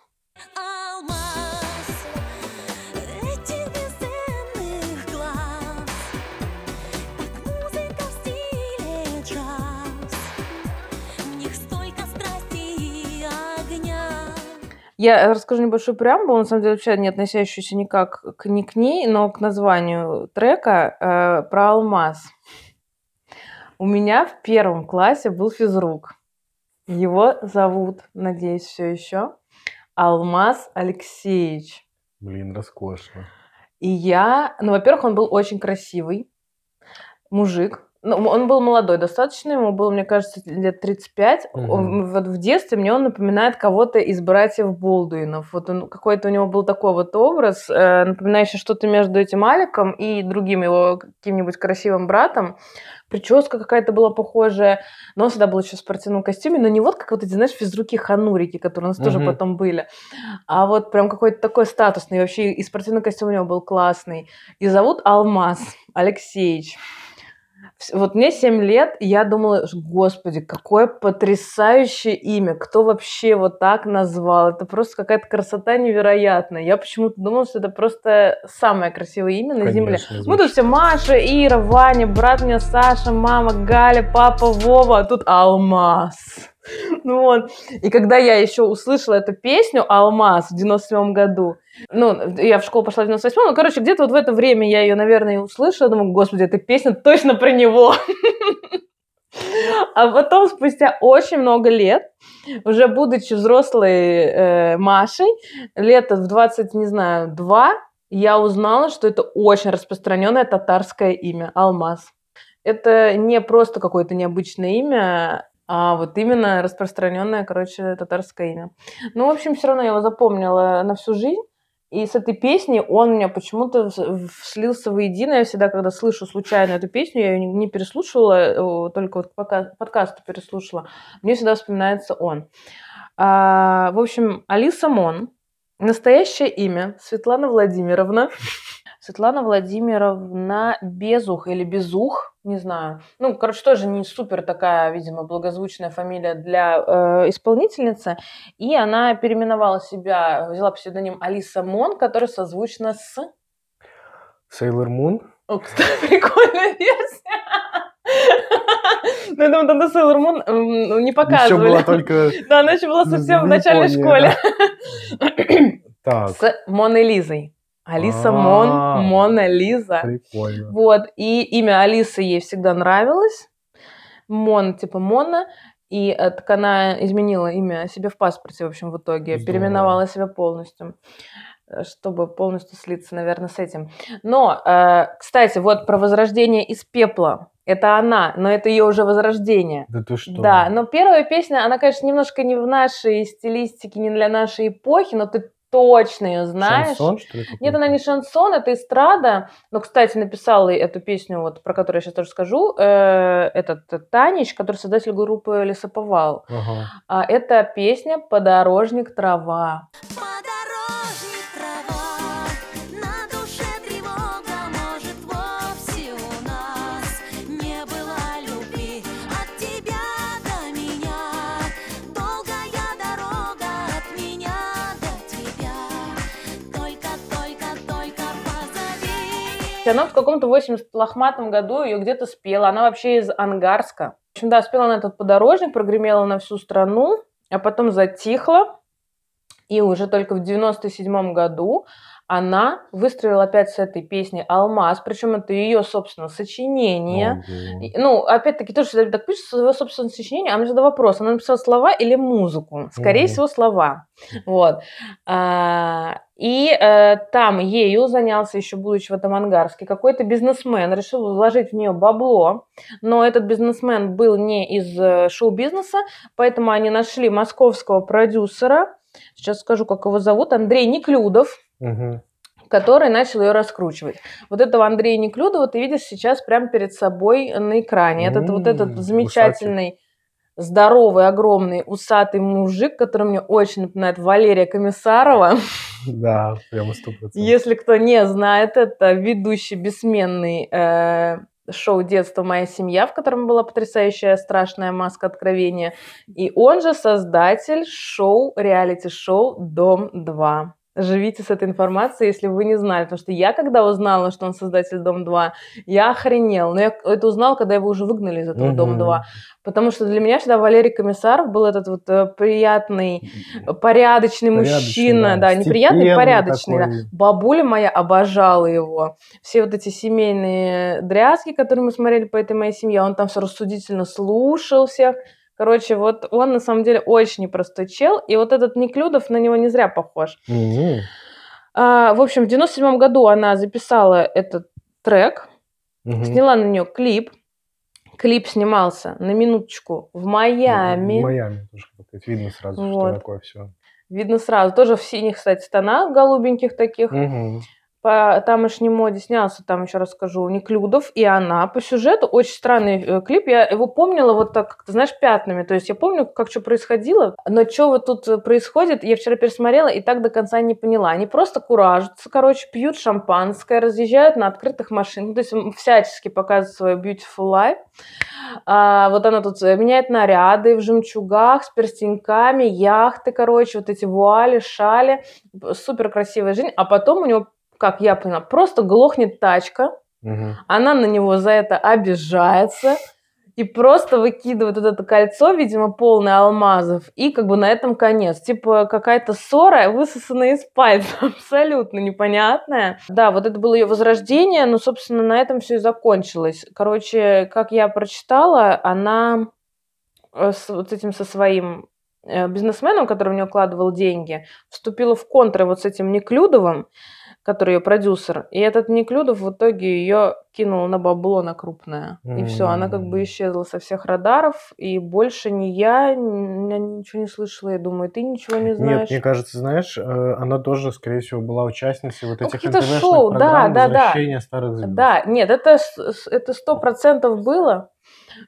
Я расскажу небольшую преамбулу, на самом деле вообще не относящуюся никак к, ни к ней, но к названию трека э, про алмаз. У меня в первом классе был физрук. Его зовут, надеюсь, все еще Алмаз Алексеевич. Блин, роскошно. И я, ну, во-первых, он был очень красивый мужик. Ну, он был молодой достаточно, ему было, мне кажется, лет 35. Мгм. Он- вот в детстве мне он напоминает кого-то из братьев Болдуинов. Вот он, какой-то у него был такой вот образ, э, напоминающий что-то между этим Аликом и другим его каким-нибудь красивым братом. Прическа какая-то была похожая, но он всегда был еще в спортивном костюме, но не вот как вот эти, знаешь, физруки-ханурики, которые у нас тоже Мгм. потом были, а вот прям какой-то такой статусный, вообще и спортивный костюм у него был классный. И зовут Алмаз Алексеевич. Вот мне 7 лет, и я думала, господи, какое потрясающее имя, кто вообще вот так назвал, это просто какая-то красота невероятная. Я почему-то думала, что это просто самое красивое имя на земле. Конечно, Мы тут звучит. все Маша, Ира, Ваня, брат у меня Саша, мама, Галя, папа, Вова, а тут Алмаз. [LAUGHS] Ну вот. И когда я еще услышала эту песню «Алмаз» в 97 году, ну, я в школу пошла в 98 ну, короче, где-то вот в это время я ее, наверное, услышала, думаю, господи, эта песня точно про него. [LAUGHS] А потом, спустя очень много лет, уже будучи взрослой э, Машей, лет в 20, не знаю, два, я узнала, что это очень распространенное татарское имя Алмаз. Это не просто какое-то необычное имя, а вот именно распространенное, короче, татарское имя. Ну, в общем, все равно я его запомнила на всю жизнь. И с этой песней он у меня почему-то слился воедино. Я всегда, когда слышу случайно эту песню, я ее не, переслушивала, только вот подкасту переслушала, мне всегда вспоминается он. А, в общем, Алиса Мон. Настоящее имя Светлана Владимировна. Светлана Владимировна Безух или Безух, не знаю. Ну, короче, тоже не супер такая, видимо, благозвучная фамилия для э, исполнительницы. И она переименовала себя, взяла псевдоним Алиса Мон, который созвучно с... Sailor Moon. О, кстати, прикольная версия. Ну, я думаю, тогда Sailor Moon м, ну, не Еще показывали. была только... [LAUGHS] Да, она еще была совсем в начальной Японии, школе. Так, С Моной Лизой. Алиса А. Мон, Мона Лиза. прикольно. Вот, и имя Алисы ей всегда нравилось. Мон, типа Мона. И э, так она изменила имя себе в паспорте, в общем, в итоге. Здорово. Переименовала себя полностью э, чтобы полностью слиться, наверное, с этим. Но, э, кстати, вот про возрождение из пепла. Это она, но это ее уже возрождение. Да ты что? Да, но первая песня, она, конечно, немножко не в нашей стилистике, не для нашей эпохи, но ты точно ее знаешь. Шансон, что ли? Нет, она не шансон, это эстрада. Но, кстати, написала эту песню, вот, про которую я сейчас тоже скажу, э, этот э, Танич, который создатель группы Лесоповал. Ага. А это песня «Подорожник трава». Подорожник Она в каком-то 80 лохматом году ее где-то спела. Она вообще из Ангарска. В общем, да, спела она этот подорожник, прогремела на всю страну, а потом затихла. И уже только в 97 году она выстрелила опять с этой песней «Алмаз», причем это ее, собственно, сочинение. Ого. И, Ну, опять-таки, тоже всегда так пишет свое собственное сочинение, а мне всегда вопрос, она написала слова или музыку? Скорее Мгм. всего, слова. Вот. А, и э, там ею занялся, еще будучи в этом Ангарске, какой-то бизнесмен, решил вложить в нее бабло, но этот бизнесмен был не из э, шоу-бизнеса, поэтому они нашли московского продюсера, сейчас скажу, как его зовут, Андрей Неклюдов, Мгм. который начал ее раскручивать. Вот этого Андрея Неклюдова ты видишь сейчас прямо перед собой на экране. Этот вот этот замечательный, здоровый, огромный, усатый мужик, который мне очень напоминает Валерия Комиссарова. Да, прямо сто процентов. Если кто не знает, это ведущий бессменный э, шоу «Детство. Моя семья», в котором была потрясающая страшная маска откровения. И он же создатель шоу, реалити-шоу «Дом-2». Живите с этой информацией, если вы не знали. Потому что я, когда узнала, что он создатель «Дом-2», я охренела. Но я это узнала, когда его уже выгнали из этого Мгм. «Дом-2». Потому что для меня всегда Валерий Комиссаров был этот вот э, приятный, порядочный мужчина. Да, неприятный, Степенный порядочный. да. Бабуля моя обожала его. Все вот эти семейные дрязги, которые мы смотрели по этой моей семье, он там все рассудительно слушал всех. Короче, вот он на самом деле очень непростой чел, и вот этот Неклюдов на него не зря похож. Мгм. А, в общем, в 97 году она записала этот трек, Мгм. сняла на нее клип. Клип снимался на минуточку в В Майами. Майами тоже видно сразу, Вот. что такое все. Видно сразу. Тоже в синих, кстати, тонах, голубеньких таких. По тамошней моде снялся, там еще расскажу, Неклюдов и она. По сюжету очень странный э, клип. Я его помнила вот так, как знаешь, пятнами. То есть я помню, как что происходило, но что вот тут э, происходит, я вчера пересмотрела и так до конца не поняла. Они просто куражатся, короче, пьют шампанское, разъезжают на открытых машинах. Ну, То есть всячески показывают свой beautiful life. А, вот она тут э, меняет наряды в жемчугах, с перстеньками, яхты, короче, вот эти вуали, шали. Супер красивая жизнь. А потом у него как я поняла, просто глохнет тачка, Мгм. она на него за это обижается и просто выкидывает вот это кольцо, видимо, полное алмазов, и как бы на этом конец. Типа какая-то ссора, высосанная из пальца, [LAUGHS] абсолютно непонятная. Да, вот это было ее возрождение, но, собственно, на этом все и закончилось. Короче, как я прочитала, она э, с вот этим со своим э, бизнесменом, который в нее вкладывал деньги, вступила в контры вот с этим Неклюдовым, который ее продюсер. И этот Неклюдов в итоге ее кинул на бабло на крупное. И все, она как бы исчезла со всех радаров, и больше ни я, ни- ничего не слышала. Я думаю, ты ничего не Нет, знаешь. мне кажется, знаешь, э, она тоже, скорее всего, была участницей вот Ну, этих НТВшных шоу, да, программ да, да. возвращения старых звезд. Да, нет, это сто процентов было.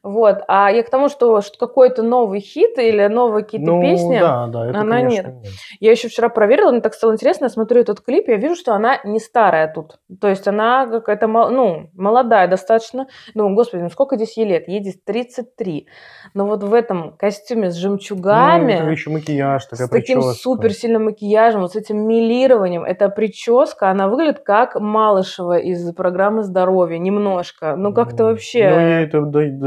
Вот, а я к тому, что, что какой-то новый хит или новые какие-то ну, песни, да, да, это, она конечно, нет. Я еще вчера проверила, мне так стало интересно, я смотрю этот клип, я вижу, что она не старая тут. То есть она какая-то, ну, молодая достаточно. Думаю, господи, ну сколько здесь ей лет? Ей здесь 33. Но вот в этом костюме с Ну, жемчугами, это еще макияж, такая с таким прическа. супер сильным макияжем, вот с этим милированием, эта прическа, она выглядит как Малышева из программы «Здоровье», немножко. Ну как-то М, вообще... Ну, ей это,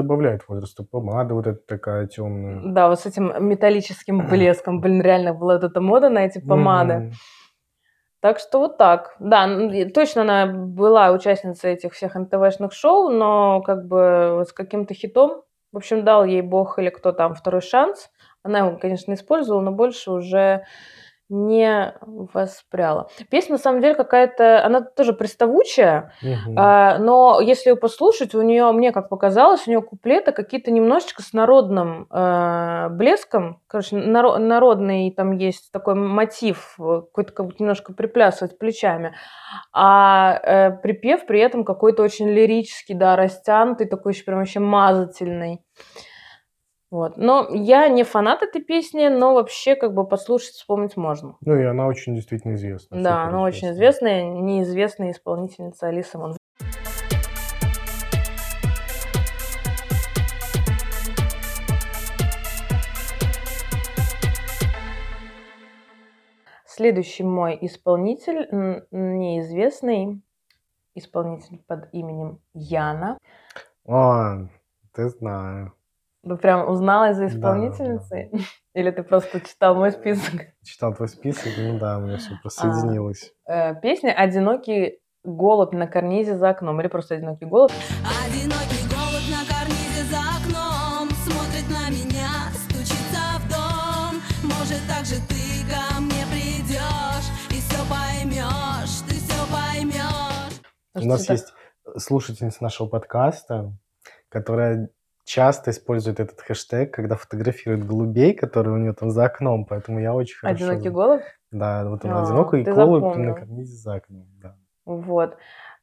добавляют возраста. Помада вот эта такая темная. Да, вот с этим металлическим блеском. Блин, реально была вот эта мода на эти помады. Так что вот так. Да, точно она была участницей этих всех НТВшных шоу, но как бы с каким-то хитом. В общем, дал ей бог или кто там второй шанс. Она его, конечно, использовала, но больше уже не воспряла. Песня, на самом деле, какая-то... Она тоже приставучая, Мгм. а, но если ее послушать, у нее, мне как показалось, у нее куплеты какие-то немножечко с народным э, блеском. Короче, наро- народный там есть такой мотив, э, какой-то как будто немножко приплясывать плечами. А э, припев при этом какой-то очень лирический, да, растянутый, такой еще прям вообще мазательный. Вот. Но я не фанат этой песни, но вообще как бы послушать, вспомнить можно. Ну и она очень действительно известна. Да, она очень известная, неизвестная исполнительница Алиса Мон. Следующий мой исполнитель, неизвестный исполнитель под именем Яна. А, ты знаю. Ты прям узнала из-за Да, исполнительницы? [LAUGHS] Или ты просто читал мой список? Читал твой список, ну да, у меня все присоединилось. Э, Песня «Одинокий голубь на карнизе за окном» или просто «Одинокий голубь». Одинокий голубь на карнизе за окном Смотрит на меня, стучится в дом Может, так же ты ко мне придешь И все поймешь, ты все поймешь У Потому нас есть слушательница нашего подкаста, которая часто использует этот хэштег, когда фотографирует голубей, которые у нее там за окном, поэтому я очень хорошо... «Одинокий голубь». Да, вот он А, одинокий ты голубь запомнил. на карнизе за окном, да. Вот.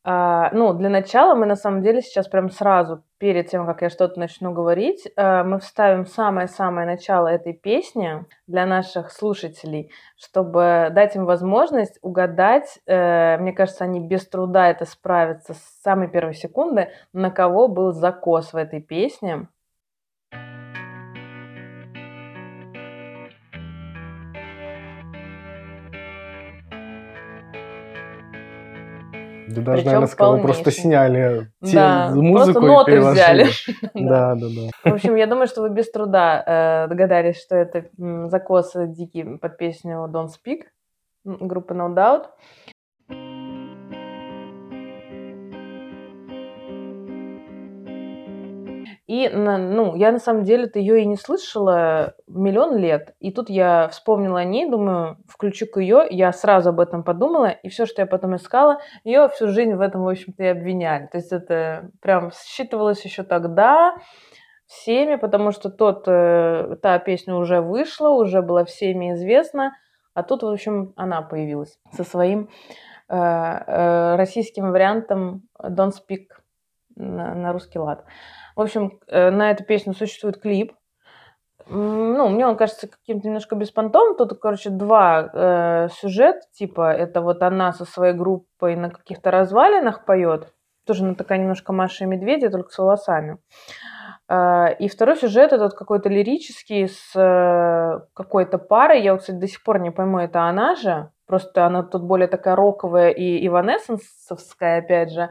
А, ну, для начала мы на самом деле сейчас прям сразу, перед тем, как я что-то начну говорить, э, мы вставим самое-самое начало этой песни для наших слушателей, чтобы дать им возможность угадать, э, мне кажется, они без труда это справятся с самой первой секунды, на кого был закос в этой песне. Да даже, Причем наверное, с кого просто сняли те- Да, музыку просто и ноты взяли. переложили. Да, да, да. В общем, я думаю, что вы без труда э, догадались, что это закос дикий под песню Don't Speak группы No Doubt. И, ну, я на самом деле-то ее и не слышала миллион лет. И тут я вспомнила о ней, думаю, включу-ка ее. Я сразу об этом подумала, и все, что я потом искала, ее всю жизнь в этом, в общем-то, и обвиняли. То есть это прям считывалось еще тогда всеми, потому что тот, э, та песня уже вышла, уже была всеми известна, а тут, в общем, она появилась со своим э, э, российским вариантом Don't Speak на, на русский лад. В общем, э, на эту песню существует клип. Ну, мне он кажется каким-то немножко беспонтовым. Тут, короче, два э, сюжета. Типа, это вот она со своей группой на каких-то развалинах поет. Тоже она такая немножко Маша и Медведя, только с волосами. А, И второй сюжет этот какой-то лирический с э, какой-то парой. Я, кстати, до сих пор не пойму, это она же. Просто она тут более такая роковая и иванессенсовская, опять же.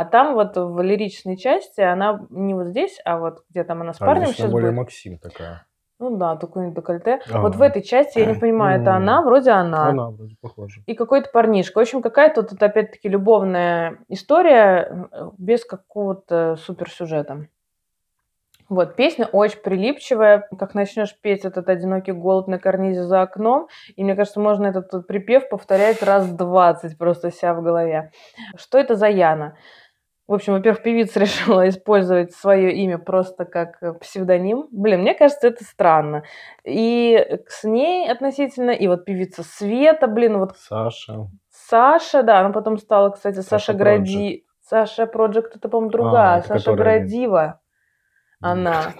А там вот в лиричной части она не вот здесь, а вот где там она с А парнем здесь сейчас более будет. Максим такая. Ну да, такой декольте. А. Вот в этой части я не [CLEARS THROAT] понимаю, это она, вроде она. Она вроде похожа. И какой-то парнишка. В общем, какая-то тут опять-таки любовная история э, без какого-то суперсюжета. Вот, песня очень прилипчивая. Как начнешь петь этот одинокий голубь на карнизе за окном, и мне кажется, можно этот припев повторять раз 20 просто себя в голове. Что это за Яна? В общем, во-первых, певица [LAUGHS] решила использовать свое имя просто как э, псевдоним. Блин, мне кажется, это странно. И с ней относительно, и вот певица Света, блин, вот Саша. Саша, да, она потом стала, кстати, Саша, Саша Гради. Саша Проджект, это, по-моему, другая. А, Саша которая- Градива. Она.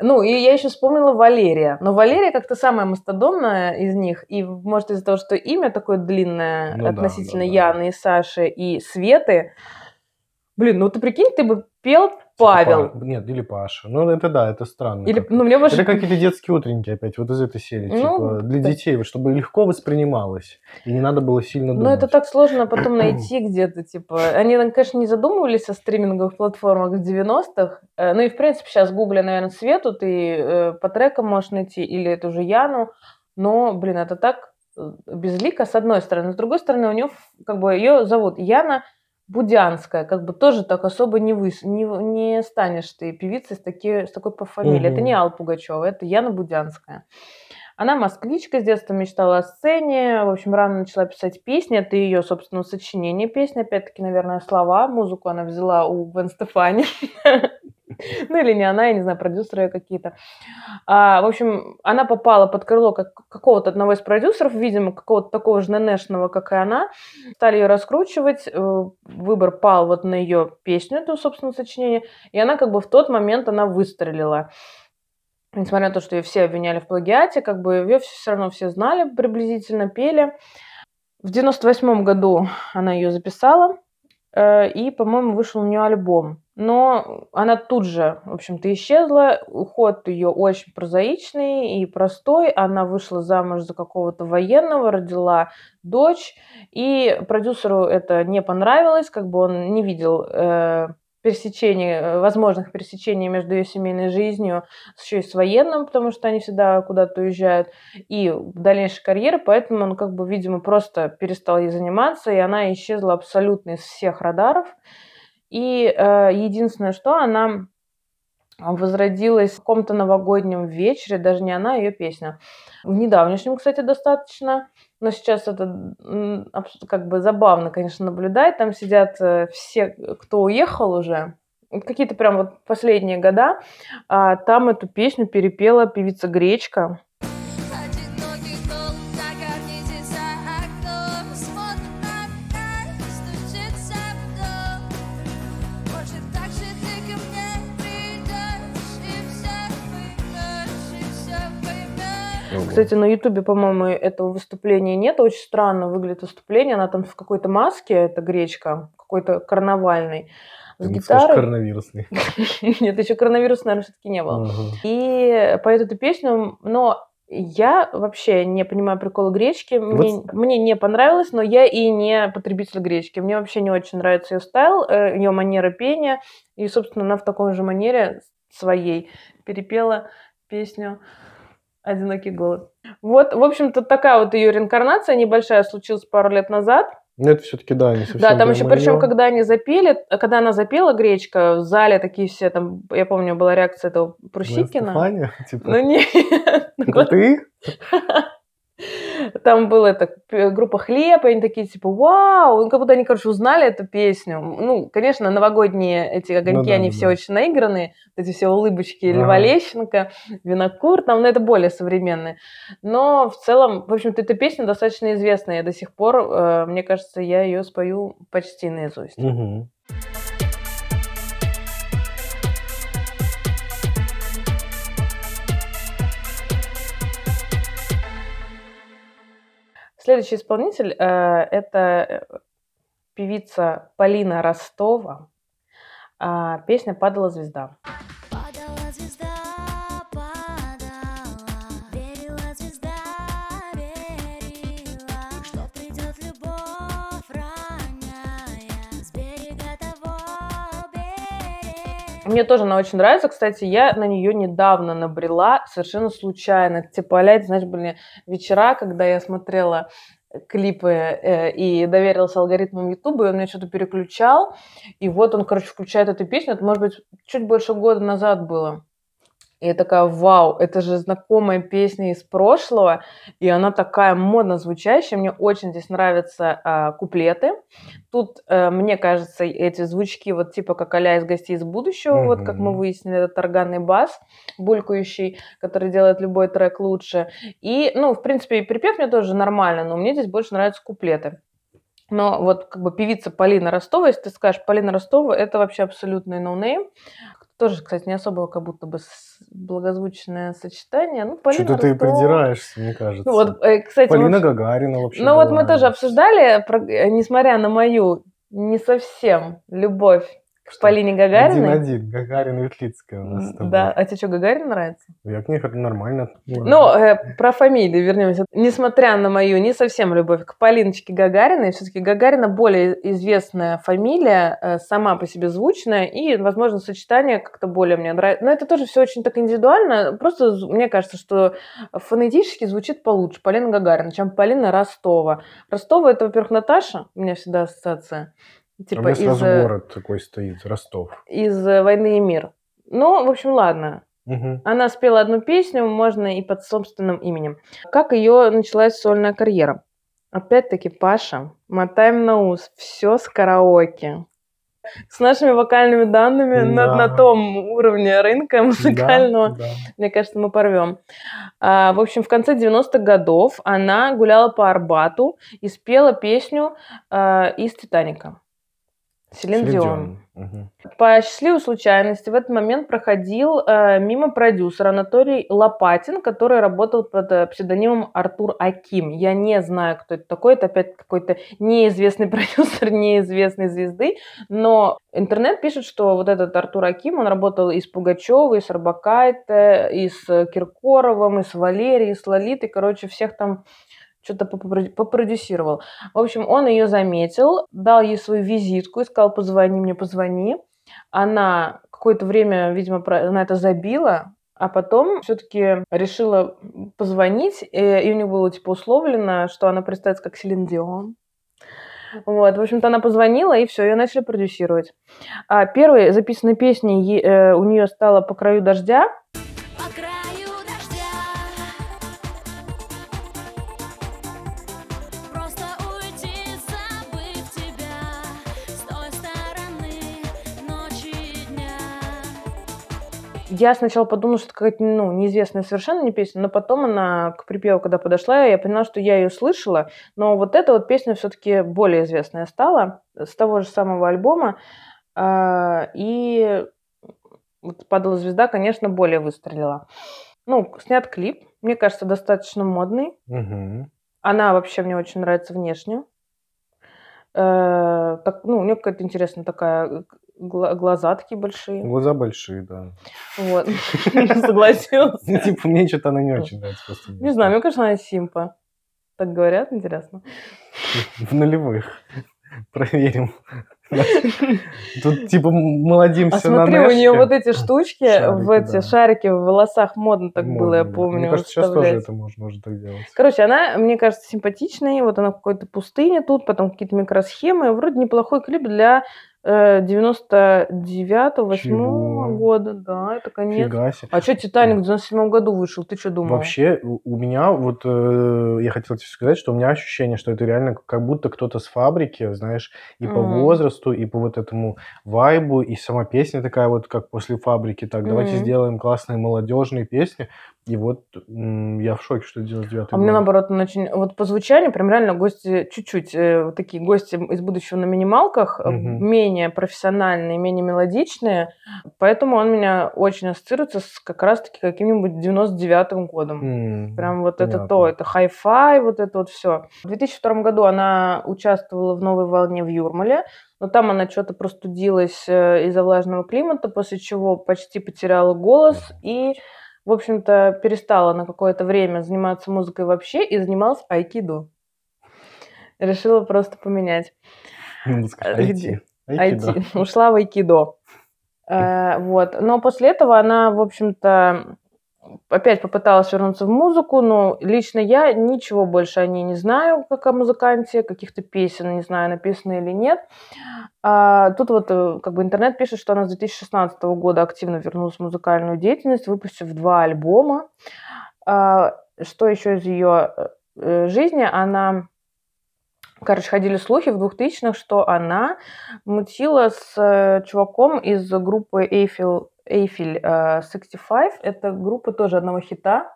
Ну, и я еще вспомнила Валерия. Но Валерия как-то самая мастодонная из них. И, может, из-за того, что имя такое длинное Ну да, относительно да, да. Яны и Саши и Светы, Блин, ну ты прикинь, ты бы пел Павел. Па- Нет, или Паша. Ну, это да, это странно. Или, как-то. ну, мне больше... Это какие-то детские утренники опять, вот из этой серии. Ну, типа, для да. детей, чтобы легко воспринималось. И не надо было сильно Ну, думать. это так сложно потом [CLEARS THROAT] найти где-то, типа. Они, ну, конечно, не задумывались о стриминговых платформах в 90-х. Э, Ну и, в принципе, сейчас гугля, наверное, Свету, ты э, по трекам можешь найти, или эту же Яну. Но, блин, это так э, безлико, с одной стороны. С другой стороны, у нее, как бы, ее зовут Яна Будянская, как бы тоже так особо не, выс... не, не станешь ты певицей с, таки... с такой по фамилии. Это Мгм. не Алла Пугачева, это Яна Будянская. Она москвичка, с детства мечтала о сцене, в общем, рано начала писать песни, это ее, собственно, сочинение песни, опять-таки, наверное, слова, музыку она взяла у Гвен Стефани, [LAUGHS] [LAUGHS] ну или не она, я не знаю, продюсеры какие-то. А, в общем, она попала под крыло как- какого-то одного из продюсеров, видимо, какого-то такого же ненешного, как и она, стали ее раскручивать, э, выбор пал вот на ее песню, эту, собственно, сочинение, и она как бы в тот момент, она выстрелила. Несмотря на то, что ее все обвиняли в плагиате, как бы ее все равно все знали, приблизительно пели. В 98 году она ее записала, э, и, по-моему, вышел у нее альбом. Но она тут же, в общем-то, исчезла. Уход ее очень прозаичный и простой. Она вышла замуж за какого-то военного, родила дочь. И продюсеру это не понравилось, как бы он не видел э, пересечений, возможных пересечений между ее семейной жизнью еще и с военным, потому что они всегда куда-то уезжают, и дальнейшей карьеры, поэтому он, как бы, видимо, просто перестал ей заниматься, и она исчезла абсолютно из всех радаров. И э, единственное, что она возродилась в каком-то новогоднем вечере, даже не она, а ее песня. В недавнешнем, кстати, достаточно, но сейчас это как бы забавно, конечно, наблюдать. Там сидят э, все, кто уехал уже, какие-то прям вот последние года, а, там эту песню перепела певица Гречка. Кстати, на Ютубе, по-моему, этого выступления нет. Очень странно выглядит выступление. Она там в какой-то маске, это Гречка, какой-то карнавальный, с Ты скажешь, гитарой. коронавирусный. [LAUGHS] Нет, еще коронавируса, наверное, все-таки не было. И поет эту песню, но я вообще не понимаю прикола гречки. Мне, Вот. мне не понравилось, но я и не потребитель гречки. Мне вообще не очень нравится ее стайл, э, ее манера пения. И, собственно, она в такой же манере своей перепела песню «Одинокий голод». Вот, в общем-то, такая вот ее реинкарнация небольшая случилась пару лет назад. Ну, это все-таки, да, не совсем Да, там еще, причем, когда они запели, когда она запела гречка, в зале такие все там, я помню, была реакция этого Прусикина. Стефани, [LAUGHS] типа, Ну нет, это ты? [LAUGHS] там была эта группа «Хлеб», и они такие, типа, вау, ну, как будто они, короче, узнали эту песню. Ну, конечно, новогодние эти огоньки, да, они да, все да. очень наигранные, вот эти все улыбочки Ага. Льва Лещенко, Винокур, там, ну, это более современные. Но в целом, в общем-то, эта песня достаточно известная, и до сих пор, э, мне кажется, я ее спою почти наизусть. Мгм. Следующий исполнитель э, это э, певица Полина Ростова. А, песня «Падала звезда». Мне тоже она очень нравится. Кстати, я на нее недавно набрела совершенно случайно. Типа, опять, знаешь, были вечера, когда я смотрела клипы э, и доверился алгоритмам Ютуба, и он меня что-то переключал. И вот он, короче, включает эту песню. Это, может быть, чуть больше года назад было. И я такая, вау, это же знакомая песня из прошлого, и она такая модно звучащая. Мне очень здесь нравятся а, куплеты. Тут, э, мне кажется, эти звучки вот типа как а из «Гостей из будущего», вот как мы выяснили, этот органный бас, булькающий, который делает любой трек лучше. И, ну, в принципе, и припев мне тоже нормально, но мне здесь больше нравятся куплеты. Но вот как бы певица Полина Ростова, если ты скажешь Полина Ростова, это вообще абсолютный ноунейм. Тоже, кстати, не особо как будто бы благозвучное сочетание. Ну, Полина Что-то ты придираешься, мне кажется. Ну, вот, э, кстати, Полина вообще- Гагарина вообще ну вот мы тоже обсуждали, про- несмотря на мою не совсем любовь К Что? Полине Гагариной? Один-один. Гагарин и Ветлицкая у нас с тобой. Да. А тебе что, Гагарин нравится? Я к ней нормально. Ну, э, про фамилии вернемся. Несмотря на мою не совсем любовь к Полиночке Гагариной, все-таки Гагарина более известная фамилия, э, сама по себе звучная, и, возможно, сочетание как-то более мне нравится. Но это тоже все очень так индивидуально. Просто мне кажется, что фонетически звучит получше Полина Гагарина, чем Полина Ростова. Ростова это, во-первых, Наташа, у меня всегда ассоциация. А Типа у меня из, сразу э, город такой стоит, Ростов. из э, «Войны и мир». Ну, в общем, ладно. Мгм. Она спела одну песню, можно и под собственным именем. Как ее началась сольная карьера? Опять-таки, Паша, мотаем на ус, все с караоке. С нашими вокальными данными на, Да. на том уровне рынка музыкального, Да, да. мне кажется, мы порвем. А, в общем, в конце 90-х годов она гуляла по Арбату и спела песню а, из «Титаника». Селин Дион. Мгм. По счастливой случайности в этот момент проходил э, мимо продюсер Анатолий Лопатин, который работал под э, псевдонимом Артур Аким. Я не знаю, кто это такой. Это опять какой-то неизвестный [LAUGHS] продюсер неизвестной звезды. Но интернет пишет, что вот этот Артур Аким, он работал и с Пугачевой, и с Арбакайте, и с Киркоровым, и с Валерией, и с Лолитой. Короче, всех там что-то попро- попродюсировал. В общем, он ее заметил, дал ей свою визитку и сказал, позвони мне, позвони. Она какое-то время, видимо, на это забила, а потом все-таки решила позвонить, э, и у них было типа условлено, что она представится как Селин Дион. Вот, в общем-то, она позвонила, и все, ее начали продюсировать. А первой записанной песней э, у нее стала «По краю дождя», Я сначала подумала, что это какая-то, ну, неизвестная совершенно не песня, но потом она к припеву, когда подошла, я поняла, что я ее слышала, но вот эта вот песня все-таки более известная стала, с того же самого альбома, А, и вот «Падала звезда», конечно, более выстрелила. Ну, снят клип, мне кажется, достаточно модный. Мгм. Она вообще мне очень нравится внешне. Э, так, ну, у нее какая-то интересная такая глаза такие большие. Глаза большие, да. Вот. [LAUGHS] Согласилась. Ну, типа, мне что-то она не очень нравится. Не знаю, мне кажется, она симпа. Так говорят, интересно. [LAUGHS] В нулевых. Проверим. Тут, типа, молодимся А смотри, на у нее вот эти штучки, Шарики, в эти да. шарики в волосах модно так было, я Модно, помню. Мне кажется, сейчас тоже это можно уже так делать. Короче, она, мне кажется, симпатичная. Вот она в какой-то пустыне тут, потом какие-то микросхемы. Вроде неплохой клип для 99-го, 8 Чего? года. Да, это конец. Фига себе. А что, Титаник в 97 году вышел? Ты что думал? Вообще, у меня вот, э, я хотел тебе сказать, что у меня ощущение, что это реально как будто кто-то с фабрики, знаешь, и по Мгм. возрасту, и по вот этому вайбу, и сама песня такая вот, как после фабрики. Так, давайте Мгм. сделаем классные молодежные песни. И вот я в шоке, что 99 А мне наоборот, он очень... Вот по звучанию прям реально гости чуть-чуть, э, вот такие гости из будущего на минималках, Мгм. менее профессиональные, менее мелодичные, поэтому он меня очень ассоциируется с как раз-таки каким-нибудь 99-м годом. Прям вот это то, это хай-фай, вот это вот все. В 2002 году она участвовала в «Новой волне» в Юрмале, но там она что-то простудилась э, из-за влажного климата, после чего почти потеряла голос и, в общем-то, перестала на какое-то время заниматься музыкой вообще и занималась айкидо. Решила просто поменять. Ну, Э, да. IT. Ушла в айкидо. [LAUGHS] Э, Вот. Но после этого она, в общем-то, опять попыталась вернуться в музыку, но лично я ничего больше о ней не знаю, как о музыканте, каких-то песен, не знаю, написаны или нет. А, тут вот э, как бы интернет пишет, что она с 2016 года активно вернулась в музыкальную деятельность, выпустив два альбома. А, Что еще из ее э, жизни? Она Короче, ходили слухи в 2000-х, что она мутила с э, чуваком из группы Eiffel, Eiffel э, 65. Это группа тоже одного хита.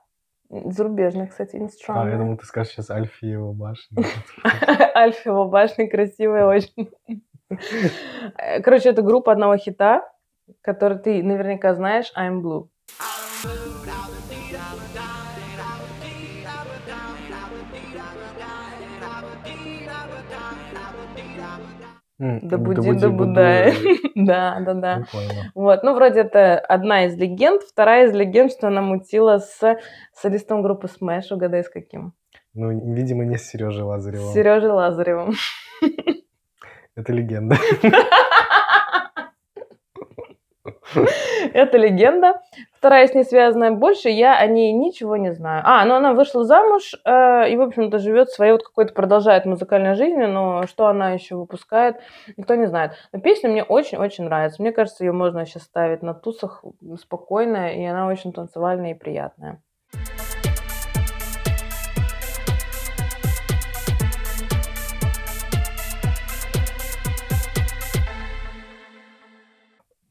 Зарубежная, кстати, А, я иностранная. думал, ты скажешь сейчас Альфиева башня. [LAUGHS] Альфева башня красивая очень. Э, Короче, это группа одного хита, который ты наверняка знаешь, I'm Blue. «Добуди, да будай. будуй». [LAUGHS] Да, да, да. Прикольно. Вот, ну, вроде это одна из легенд. Вторая из легенд, что она мутила с солистом группы Smash. Угадай, с каким? Ну, видимо, не с Сережей Лазаревым. С Сережей Лазаревым. Это легенда. [LAUGHS] Это легенда. Вторая с ней связанная больше, я о ней ничего не знаю. А, ну она вышла замуж э, и, в общем-то, живет своей вот какой-то, продолжает музыкальной жизнью, но что она еще выпускает, никто не знает. Но песня мне очень-очень нравится. Мне кажется, ее можно сейчас ставить на тусах спокойно, и она очень танцевальная и приятная.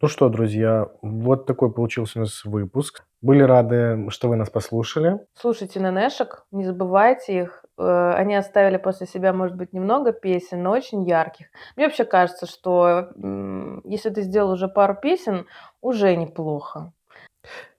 Ну что, друзья, вот такой получился у нас выпуск. Были рады, что вы нас послушали. Слушайте ненешек, не забывайте их. Э, Они оставили после себя, может быть, немного песен, но очень ярких. Мне вообще кажется, что если ты сделал уже пару песен, уже неплохо.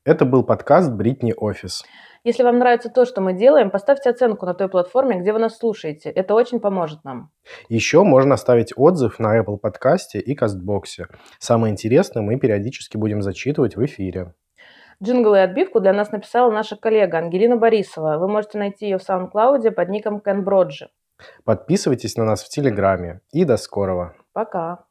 Это был подкаст Бритни Офис. Если вам нравится то, что мы делаем, поставьте оценку на той платформе, где вы нас слушаете. Это очень поможет нам. Еще можно оставить отзыв на Apple подкасте и Кастбоксе. Самое интересное мы периодически будем зачитывать в эфире. Джингл и отбивку для нас написала наша коллега Ангелина Борисова. Вы можете найти ее в SoundCloud под ником Кен Броджи. Подписывайтесь на нас в Телеграме. И до скорого. Пока.